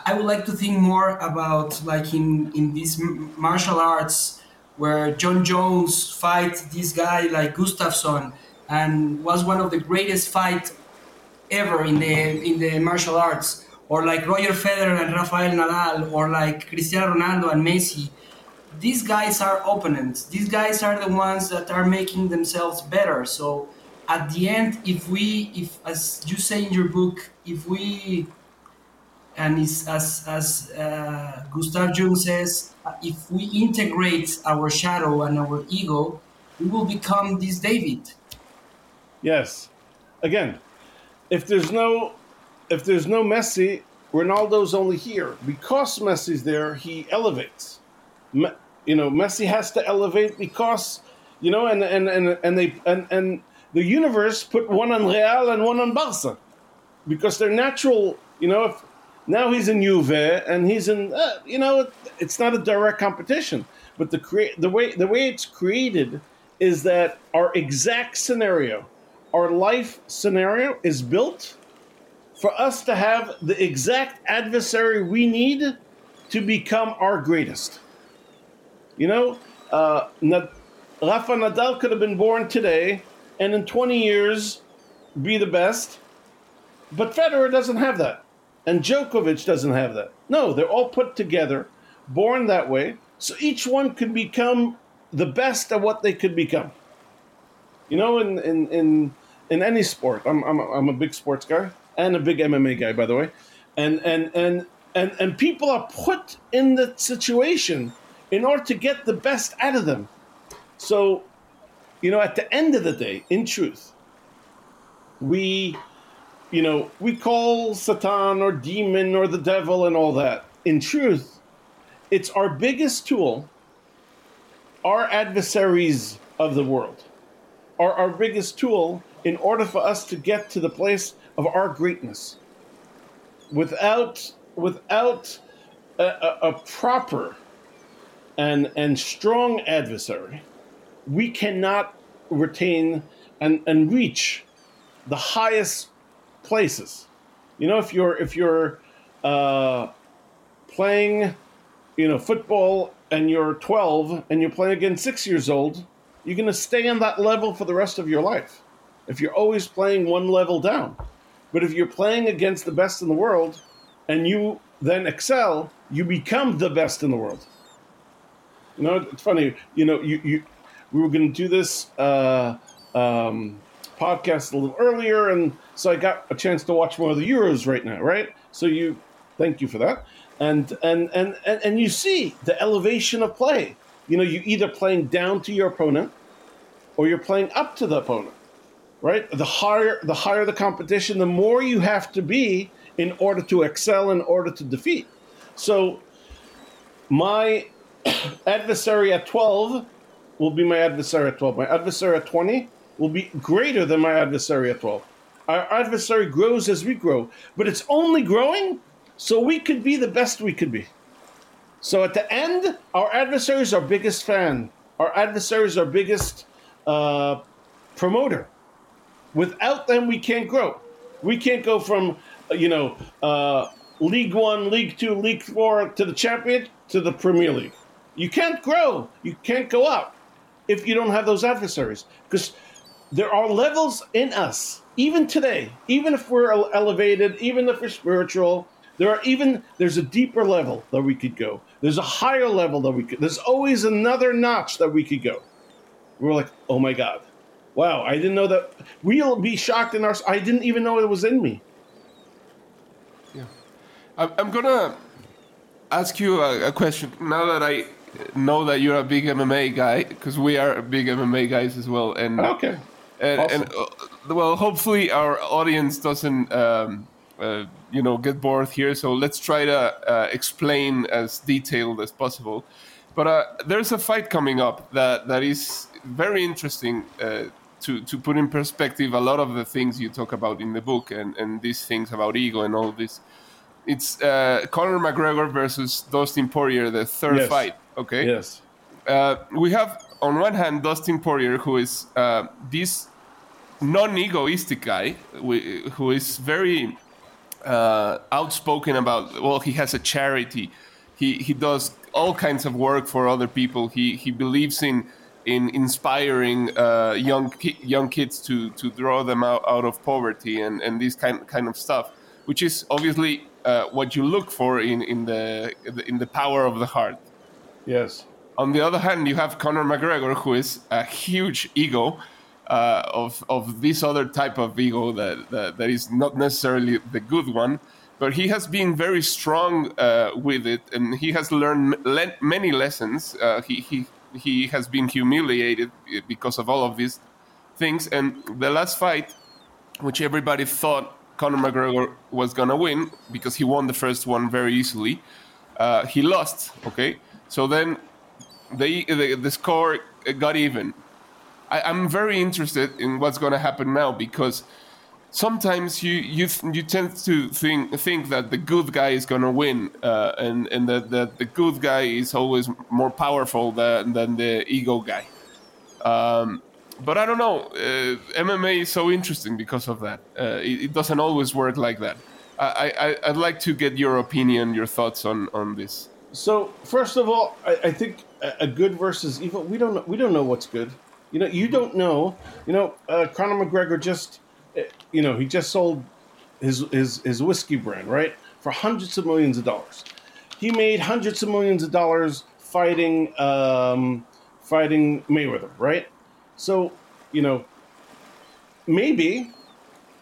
I would like to think more about like in in these martial arts where Jon Jones fight this guy like Gustafsson and was one of the greatest fight ever in the in the martial arts or like Roger Federer and Rafael Nadal or like Cristiano Ronaldo and Messi these guys are opponents. These guys are the ones that are making themselves better. So at the end, if we, if as you say in your book, if we, and as as uh, Gustav Jung says, if we integrate our shadow and our ego, we will become this David. Yes. Again, if there's no, if there's no Messi, Ronaldo's only here because Messi's there. He elevates you know, Messi has to elevate because, you know, and and and and they and and the universe put one on Real and one on Barca because they're natural. You know, if now he's in Juve and he's in, uh, you know, it's not a direct competition, but the create the way the way it's created is that our exact scenario, our life scenario, is built for us to have the exact adversary we need to become our greatest. You know, uh, Nad- Rafa Nadal could have been born today and in 20 years be the best, but Federer doesn't have that. And Djokovic doesn't have that. No, they're all put together, born that way, so each one could become the best at what they could become. You know, in in in, in any sport, I'm, I'm I'm a big sports guy and a big MMA guy, by the way, and and and and and people are put in the situation in order to get the best out of them. So, you know, at the end of the day, in truth, we, you know, we call Satan or demon or the devil and all that. In truth, it's our biggest tool, our adversaries of the world, are our biggest tool in order for us to get to the place of our greatness. Without, without a, a, a proper and and strong adversary, we cannot retain and, and reach the highest places. You know, if you're if you're uh, playing, you know, football and you're 12 and you're playing against six years old, you're going to stay on that level for the rest of your life. If you're always playing one level down, but if you're playing against the best in the world, and you then excel, you become the best in the world. You know, it's funny. You know, you, you we were going to do this uh, um, podcast a little earlier, and so I got a chance to watch more of the Euros right now. Right. So you, thank you for that. And and and and, and you see the elevation of play. You know, you're either playing down to your opponent, or you're playing up to the opponent. Right. The higher the higher the competition, the more you have to be in order to excel, in order to defeat. So my adversary at 12 will be my adversary at 12. My adversary at 20 will be greater than my adversary at 12. Our adversary grows as we grow, but it's only growing so we could be the best we could be. So at the end, our adversary is our biggest fan. Our adversary is our biggest uh, promoter. Without them, we can't grow. We can't go from, you know, uh, League One, League Two, League Four to the champion to the Premier League. You can't grow. You can't go up if you don't have those adversaries. Because there are levels in us, even today, even if we're elevated, even if we're spiritual, there are even there's a deeper level that we could go. There's a higher level that we could. There's always another notch that we could go. We're like, oh my god, wow! I didn't know that. We'll be shocked in our. I didn't even know it was in me. Yeah, I'm gonna ask you a, question now that I know that you're a big MMA guy because we are big MMA guys as well. And okay, and, awesome. and uh, well, hopefully our audience doesn't um, uh, you know get bored here. So let's try to uh, explain as detailed as possible. But uh, there's a fight coming up that that is very interesting uh, to to put in perspective a lot of the things you talk about in the book and and these things about ego and all this. It's uh, Conor McGregor versus Dustin Poirier, the third Yes. fight. Okay Yes. uh, we have on one hand Dustin Poirier, who is uh, this non-egoistic guy, who is very uh, outspoken about. Well, he has a charity. He he does all kinds of work for other people. He he believes in in inspiring uh, young ki- young kids to to draw them out, out of poverty and and this kind kind of stuff, which is obviously uh, what you look for in in the in the power of the heart. Yes. On the other hand, you have Conor McGregor, who is a huge ego uh, of of this other type of ego that, that that is not necessarily the good one, but he has been very strong uh, with it, and he has learned le- many lessons. Uh, he he he has been humiliated because of all of these things, and the last fight, which everybody thought Conor McGregor was gonna win because he won the first one very easily, uh, he lost. Okay, so then the, the the score got even. I, I'm very interested in what's going to happen now because sometimes you you you tend to think think that the good guy is going to win, uh, and and that, that the good guy is always more powerful than than the ego guy. Um, but I don't know. Uh, MMA is so interesting because of that. Uh, it, it doesn't always work like that. I, I I'd like to get your opinion, your thoughts on on this. So first of all, I, I think a, good versus evil. We don't know, we don't know what's good. You know, you don't know. You know, uh, Conor McGregor just, uh, you know, he just sold his his his whiskey brand right for hundreds of millions of dollars. He made hundreds of millions of dollars fighting um, fighting Mayweather, right? So you know, maybe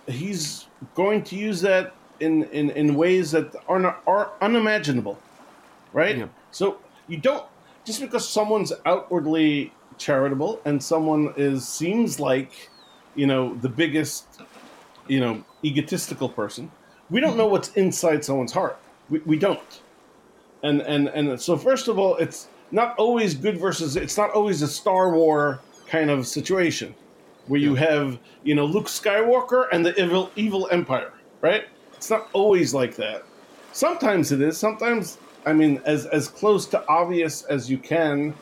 he's going to use that in in, in ways that are not, are unimaginable right? Yeah. So you don't just because someone's outwardly charitable and someone is seems like you know the biggest you know egotistical person. We don't know what's inside someone's heart. We, we don't. And and and so first of all, it's not always good versus. It's not always a Star War kind of situation where you have you know Luke Skywalker and the evil evil Empire, right? It's not always like that. Sometimes it is. Sometimes I mean, as as close to obvious as you can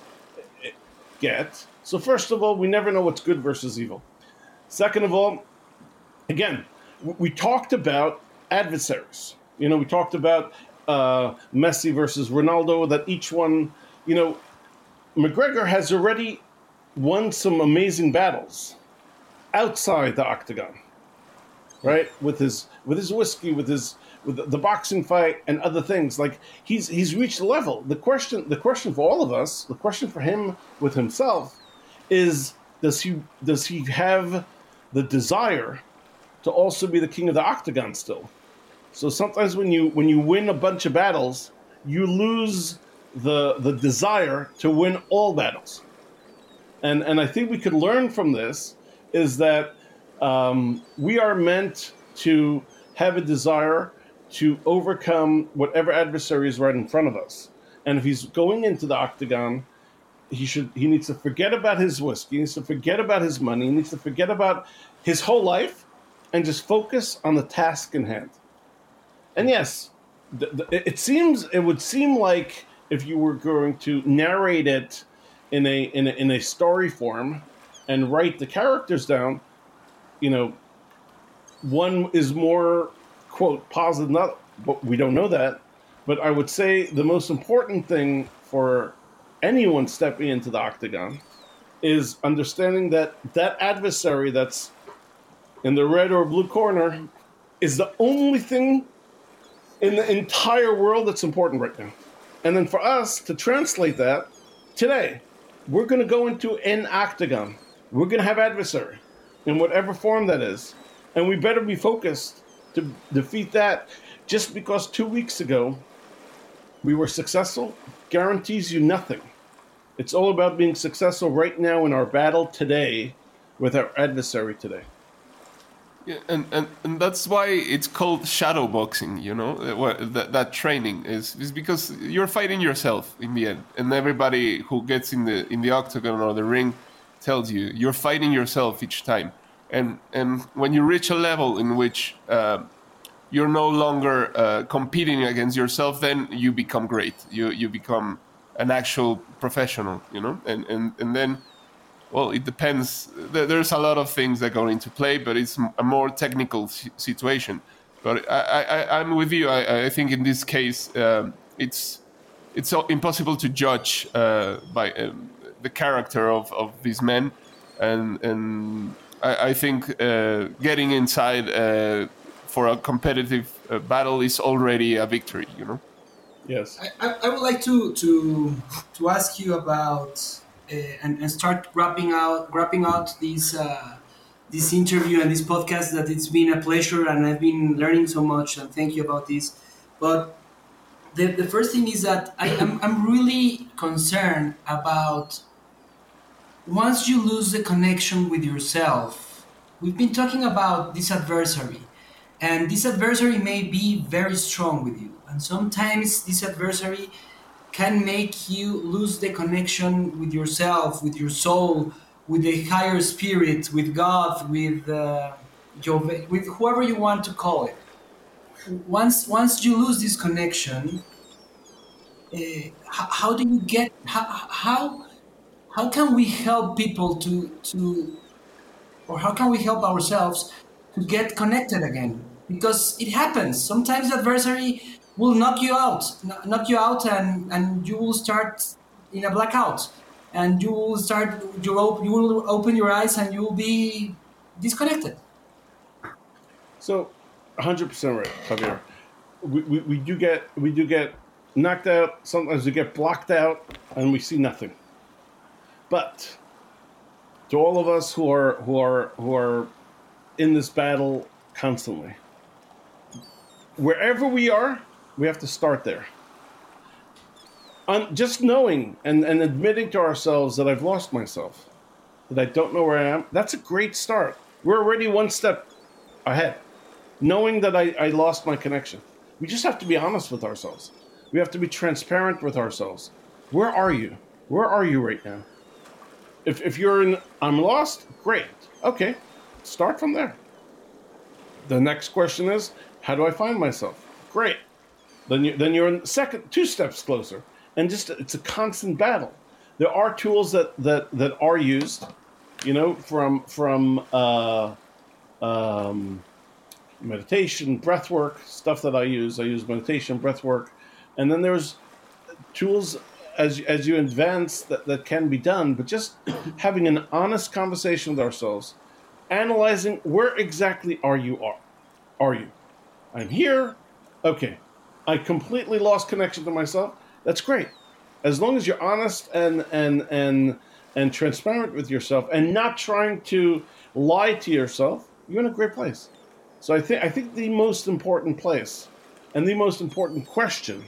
get. So first of all, we never know what's good versus evil. Second of all, again, we talked about adversaries. You know, we talked about uh, Messi versus Ronaldo. That each one, you know, McGregor has already won some amazing battles outside the octagon, right? With his with his whiskey, with his the, the boxing fight and other things. Like he's he's reached a level. The question the question for all of us, the question for him with himself, is does he does he have the desire to also be the king of the octagon still? So sometimes when you when you win a bunch of battles, you lose the the desire to win all battles. And and I think we could learn from this is that um, we are meant to have a desire to overcome whatever adversary is right in front of us. And if he's going into the octagon, he should he needs to forget about his whiskey, he needs to forget about his money, he needs to forget about his whole life and just focus on the task in hand. And mm-hmm. yes, th- th- it seems it would seem like if you were going to narrate it in a in a, in a story form and write the characters down, you know, one is more quote positive not but we don't know that. But i would say the most important thing for anyone stepping into the octagon is understanding that that adversary that's in the red or blue corner is the only thing in the entire world that's important right now. And then for us to translate that today we're going to go into an octagon. We're going to have adversary in whatever form that is. And we better be focused to defeat that. Just because two weeks ago we were successful guarantees you nothing. It's all about being successful right now in our battle today with our adversary today. Yeah, and, and, and that's why it's called shadow boxing, you know, that, that training is, is because you're fighting yourself in the end. And everybody who gets in the in the octagon or the ring tells you you're fighting yourself each time. And and when you reach a level in which uh, you're no longer uh, competing against yourself, then you become great. You you become an actual professional, you know, and and and then well, it depends. There's a lot of things that go into play, but it's a more technical situation. But I, I am with you. I, I, think in this case, um, it's it's impossible to judge uh, by um, the character of, of these men, and and I, I think uh, getting inside uh, for a competitive uh, battle is already a victory. You know. Yes. I, I would like to to to ask you about uh, and, and start wrapping out wrapping out this uh, this interview and this podcast that it's been a pleasure and I've been learning so much and thank you about this. But the, the first thing is that I am I'm really concerned about once you lose the connection with yourself. We've been talking about this adversary, and this adversary may be very strong with you, and sometimes this adversary can make you lose the connection with yourself, with your soul, with the higher spirit, with God, with uh, your, with whoever you want to call it. Once once you lose this connection, uh, how, how, do you get how, how how can we help people to to or how can we help ourselves to get connected again? Because it happens. Sometimes adversary will knock you out, knock you out, and and you will start in a blackout, and you will start you will you will open your eyes and you will be disconnected. So, 100% right, Javier. We, we, we do get we do get knocked out. Sometimes we get blocked out, and we see nothing. But to all of us who are who are who are in this battle constantly, wherever we are, we have to start there. Um, just knowing and, and admitting to ourselves that I've lost myself, that I don't know where I am, that's a great start. We're already one step ahead. Knowing that I, I lost my connection. We just have to be honest with ourselves. We have to be transparent with ourselves. Where are you? Where are you right now? If, if you're in, I'm lost, great. Okay, start from there. The next question is, how do I find myself? Great then you then you're in second two steps closer, and just it's a constant battle. There are tools that that that are used, you know, from from uh, um, meditation, breath work, stuff that I use. I use meditation, breath work, and then there's tools as as you advance that, that can be done, but just having an honest conversation with ourselves, analyzing where exactly are you are are you? I'm here. Okay, I completely lost connection to myself. That's great. As long as you're honest and and and and transparent with yourself and not trying to lie to yourself, you're in a great place. So I think I think the most important place and the most important question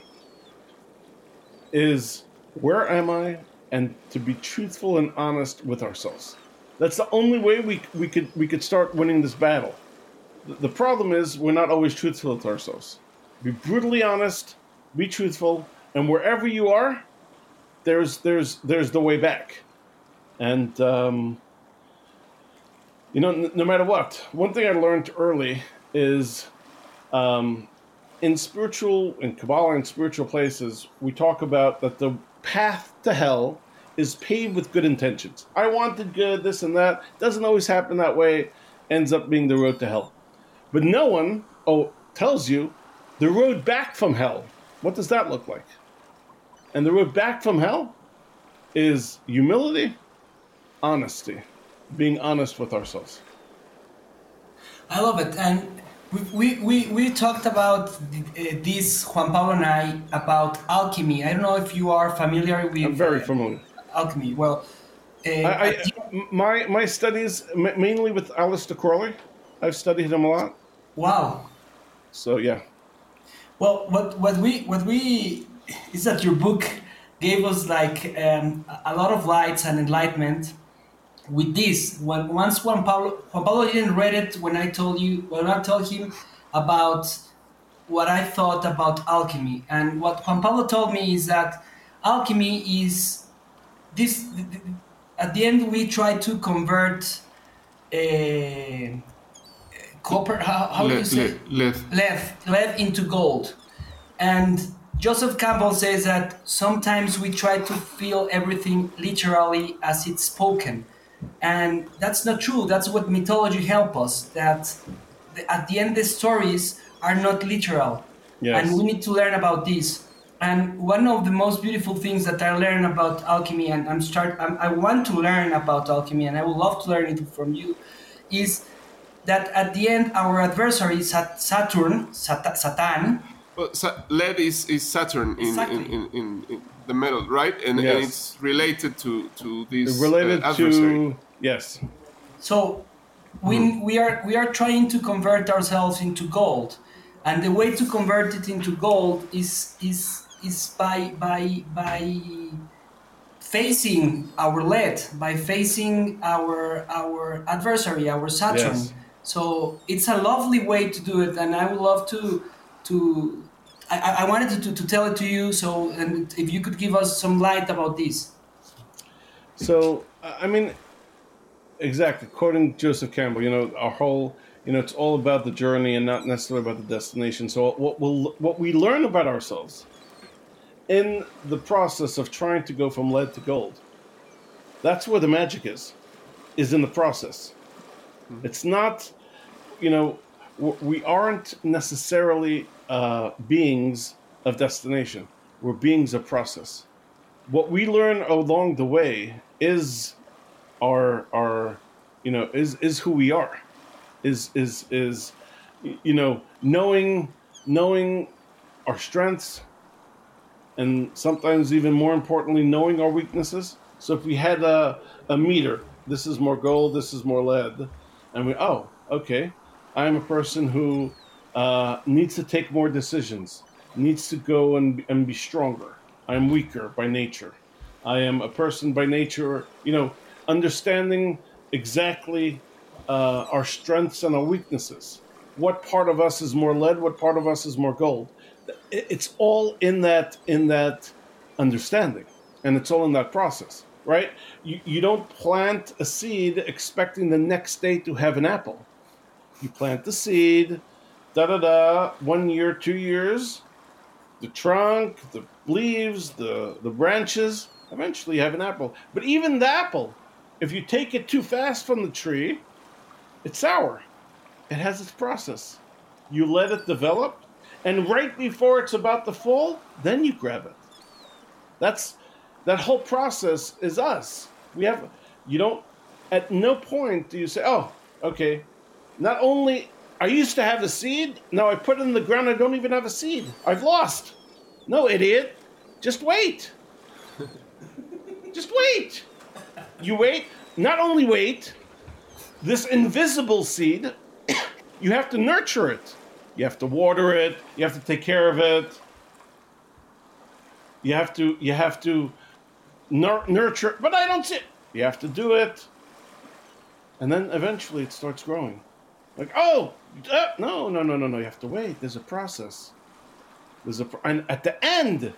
is where am I and to be truthful and honest with ourselves. That's the only way we, we could we could start winning this battle. The, the problem is we're not always truthful to ourselves. Be brutally honest, be truthful, and wherever you are, there's there's there's the way back. And um, you know, n- no matter what, one thing I learned early is um, in spiritual, in Kabbalah, and spiritual places, we talk about that the path to hell is paved with good intentions. I wanted good, this and that. Doesn't always happen that way. Ends up being the road to hell. But no one oh tells you the road back from hell, what does that look like? And the road back from hell is humility, honesty, being honest with ourselves. I love it. And we, we, we talked about uh, this, Juan Pablo and I, about alchemy. I don't know if you are familiar with. I'm very familiar. Uh, alchemy. Well, uh, I, I, my, my studies mainly with Aleister Crowley. I've studied him a lot. Wow. So, yeah. Well, what what we what we is that your book gave us like um, a lot of lights and enlightenment, with this. When once Juan Pablo Juan Pablo didn't read it when I told you when I told him about what I thought about alchemy, and what Juan Pablo told me is that alchemy is this. At the end, we try to convert. Uh, copper how, how do you say lead. lead lead into gold and joseph campbell says that sometimes we try to feel everything literally as it's spoken and that's not true that's what mythology help us that the, at the end the stories are not literal Yes. and we need to learn about this and one of the most beautiful things that i learned about alchemy and i'm start I'm, i want to learn about alchemy and i would love to learn it from you is that at the end our adversary Sat- saturn Sat- satan Well, Sa- lead is, is Saturn in, Exactly. in, in, in, in the metal, right? And, and it's related to to this related uh, to yes, So we, we are we are trying to convert ourselves into gold, and the way to convert it into gold is is is by by by facing our lead, by facing our our adversary, our Saturn. Yes. So it's a lovely way to do it, and I would love to to. I, I I wanted to, to tell it to you, so and if you could give us some light about this. So I I mean, exactly. Quoting Joseph Campbell, you know, our whole, you know, it's all about the journey and not necessarily about the destination. So what will what we learn about ourselves in the process of trying to go from lead to gold, that's where the magic is, is in the process. Mm-hmm. It's not, you know, we aren't necessarily uh, beings of destination. We're beings of process. What we learn along the way is our our you know is is who we are. Is is is you know knowing knowing our strengths and sometimes even more importantly knowing our weaknesses. So if we had a, a meter this is more gold this is more lead and we oh okay i'm a person who uh, needs to take more decisions needs to go and, and be stronger. I'm weaker by nature. I am a person by nature you know understanding exactly uh, our strengths and our weaknesses. What part of us is more lead what part of us is more gold? It's all in that in that understanding and it's all in that process right? You, you don't plant a seed expecting the next day to have an apple. You plant the seed da da da one year two years. The trunk the leaves the the branches. Eventually you have an apple. But even the apple if you take it too fast from the tree it's sour. It has its process. You let it develop and right before it's about to fall then you grab it. That's that whole process is us. We have you don't at no point do you say oh okay not only I used to have a seed, now I put it in the ground, I don't even have a seed. I've lost. No, idiot. Just wait. Just wait. You wait, not only wait, this invisible seed, you have to nurture it. You have to water it, you have to take care of it. You have to you have to nur- nurture it, but I don't see it. You have to do it. And then eventually it starts growing. Like, oh, uh, no, no, no, no, no. You have to wait. There's a process. There's a, and at the end,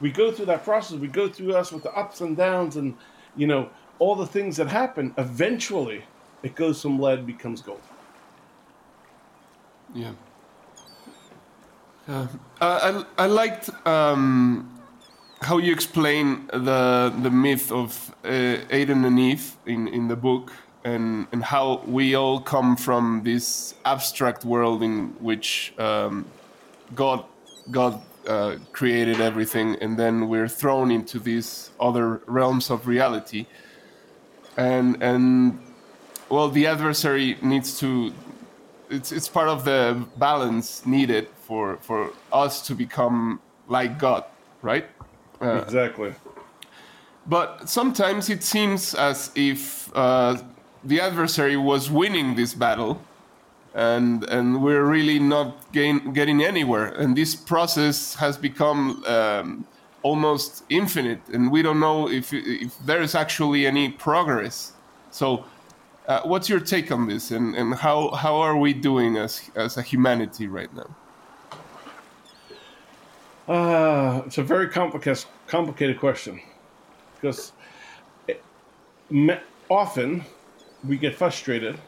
we go through that process. We go through us with the ups and downs, and you know all the things that happen. Eventually, it goes from lead becomes gold. Yeah. Uh, I, I liked um, how you explain the the myth of uh, Adam and Eve in, in the book, and, and how we all come from this abstract world in which um, God God uh, created everything, and then we're thrown into these other realms of reality, and and well, the adversary needs to it's it's part of the balance needed for for us to become like God, right? Uh, exactly. but sometimes it seems as if uh, the adversary was winning this battle, and and we're really not gain, getting anywhere. And this process has become um, almost infinite, and we don't know if if there is actually any progress. So, uh, what's your take on this, and, and how how are we doing as as a humanity right now? Uh, it's a very complicated complicated question because it, often we get frustrated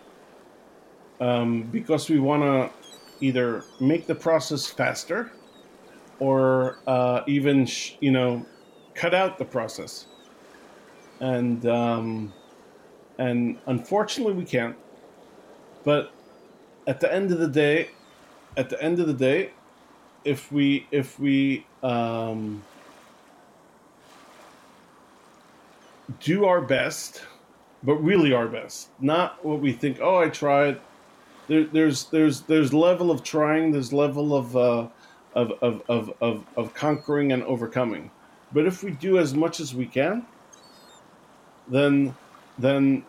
um, because we want to either make the process faster or uh, even sh- you know cut out the process. And um, and unfortunately we can't. But at the end of the day at the end of the day if we if we um, do our best but really our best. Not what we think oh i tried. There, there's there's there's level of trying there's level of, uh, of, of, of, of of conquering and overcoming. But if we do as much as we can then then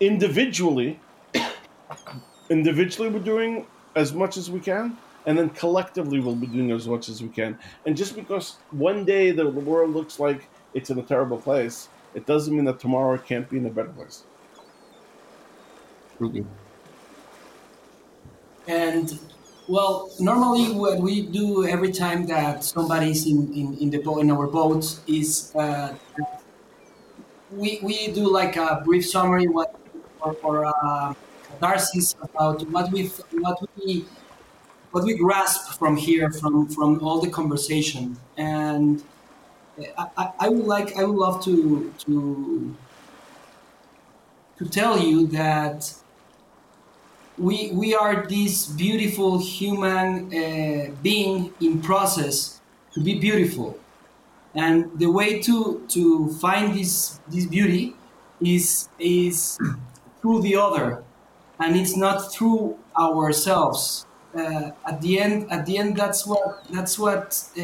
individually individually we're doing as much as we can and then collectively we'll be doing as much as we can. And just because one day the, the world looks like it's in a terrible place it doesn't mean that tomorrow it can't be in a better place Okay. And well, normally what we do every time that somebody's in, in, in the boat in our boat is uh, we, we do like a brief summary what or, or uh, catharsis about what we what we what we grasp from here from from all the conversation and I, I, would like I would love to to to tell you that we we are this beautiful human uh, being in process to be beautiful. And the way to to find this this beauty is is through the other. And it's not through ourselves. Uh, at the end at the end that's what that's what uh,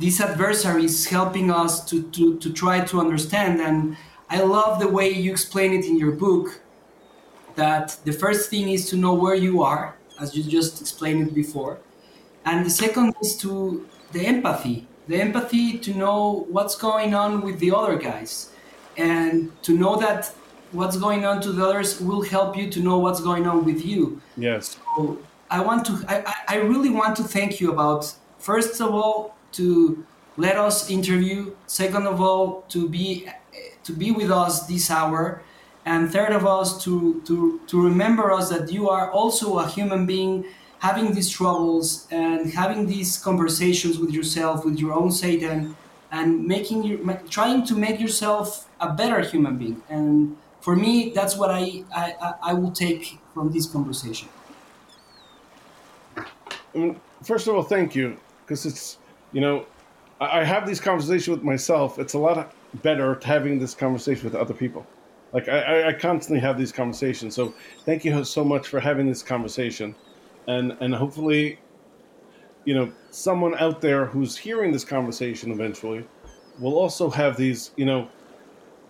this adversary is helping us to, to to try to understand. And i love the way you explain it in your book that the first thing is to know where you are, as you just explained it before, and the second is to the empathy, the empathy to know what's going on with the other guys, and to know that what's going on to the others will help you to know what's going on with you. yes. So I want to, I, I- I really want to thank you about, first of all, to let us interview. Second of all, to be, to be with us this hour. And third of all, to, to, to remember us that you are also a human being having these troubles and having these conversations with yourself, with your own Satan, and making trying to make yourself a better human being. And for me, that's what I, I, I- I will take from this conversation. Um, first of all, thank you, because it's you know, I, I have these conversations with myself. It's a lot better having this conversation with other people. Like I, I, constantly have these conversations. So thank you so much for having this conversation, and and hopefully, you know, someone out there who's hearing this conversation eventually will also have these, you know,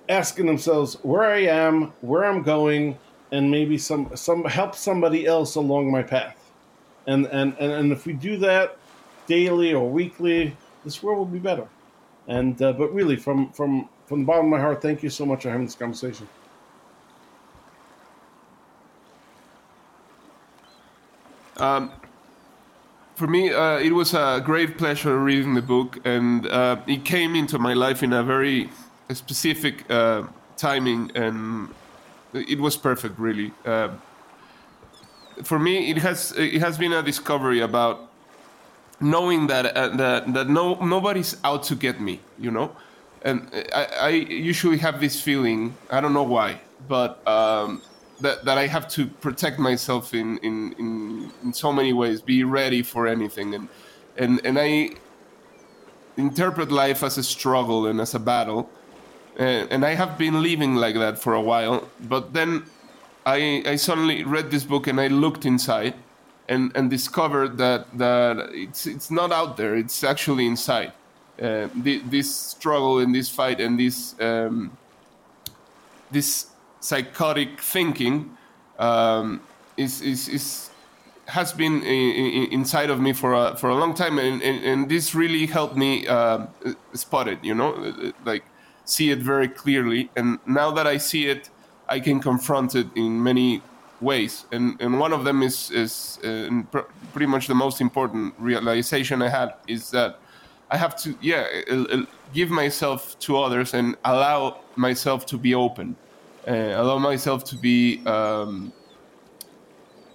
asking themselves where I am, where I'm going, and maybe some some help somebody else along my path and and and, and if we do that daily or weekly this world will be better and uh, but really from from from the bottom of my heart thank you so much for having this conversation For me, uh, it was a great pleasure reading the book, and uh, it came into my life in a very specific uh, timing, and it was perfect, really. Uh, for me, it has it has been a discovery about knowing that uh, that that no nobody's out to get me, you know, and I, I usually have this feeling. I don't know why, but um, that that I have to protect myself in in, in in so many ways, be ready for anything, and and and I interpret life as a struggle and as a battle, and, and I have been living like that for a while. But then I I suddenly read this book and I looked inside, and and discovered that that it's it's not out there. It's actually inside. Uh, thi- this struggle and this fight and this um, this psychotic thinking um, is, is, is has been inside of me for a, for a long time, and, and, and this really helped me uh, spot it. You know, like see it very clearly. And now that I see it, I can confront it in many ways, and and one of them is is uh, pr- pretty much the most important realization I had is that I have to yeah give myself to others and allow myself to be open, uh, allow myself to be. Um,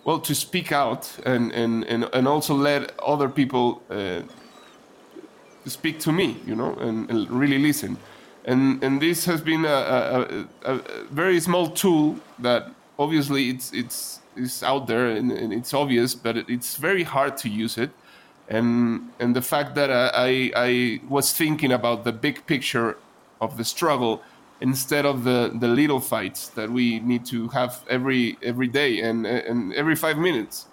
well, to speak out and, and, and, and also let other people uh, speak to me, you know, and, and, really listen. And and this has been a, a, a, a, very small tool that obviously it's it's is out there and, and it's obvious, but it, it's very hard to use it. And and the fact that I I was thinking about the big picture of the struggle instead of the the little fights that we need to have every every day and and every five minutes.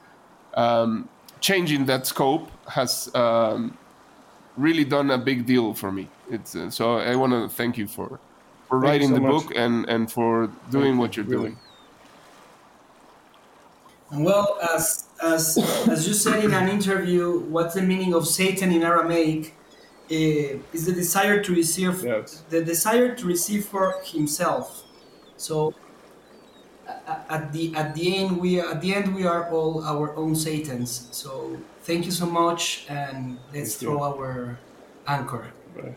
Um, changing that scope has um, really done a big deal for me. It's uh, so I want to thank you for for thank writing so the much. book and and for doing what you're really. doing. Well, as as as you said in an interview, what's the meaning of Satan in Aramaic? Uh, is the desire to receive yes. the desire to receive for himself. So at the at the end we at the end we are all our own satans. So thank you so much, and let's thank throw you. our anchor. Bye.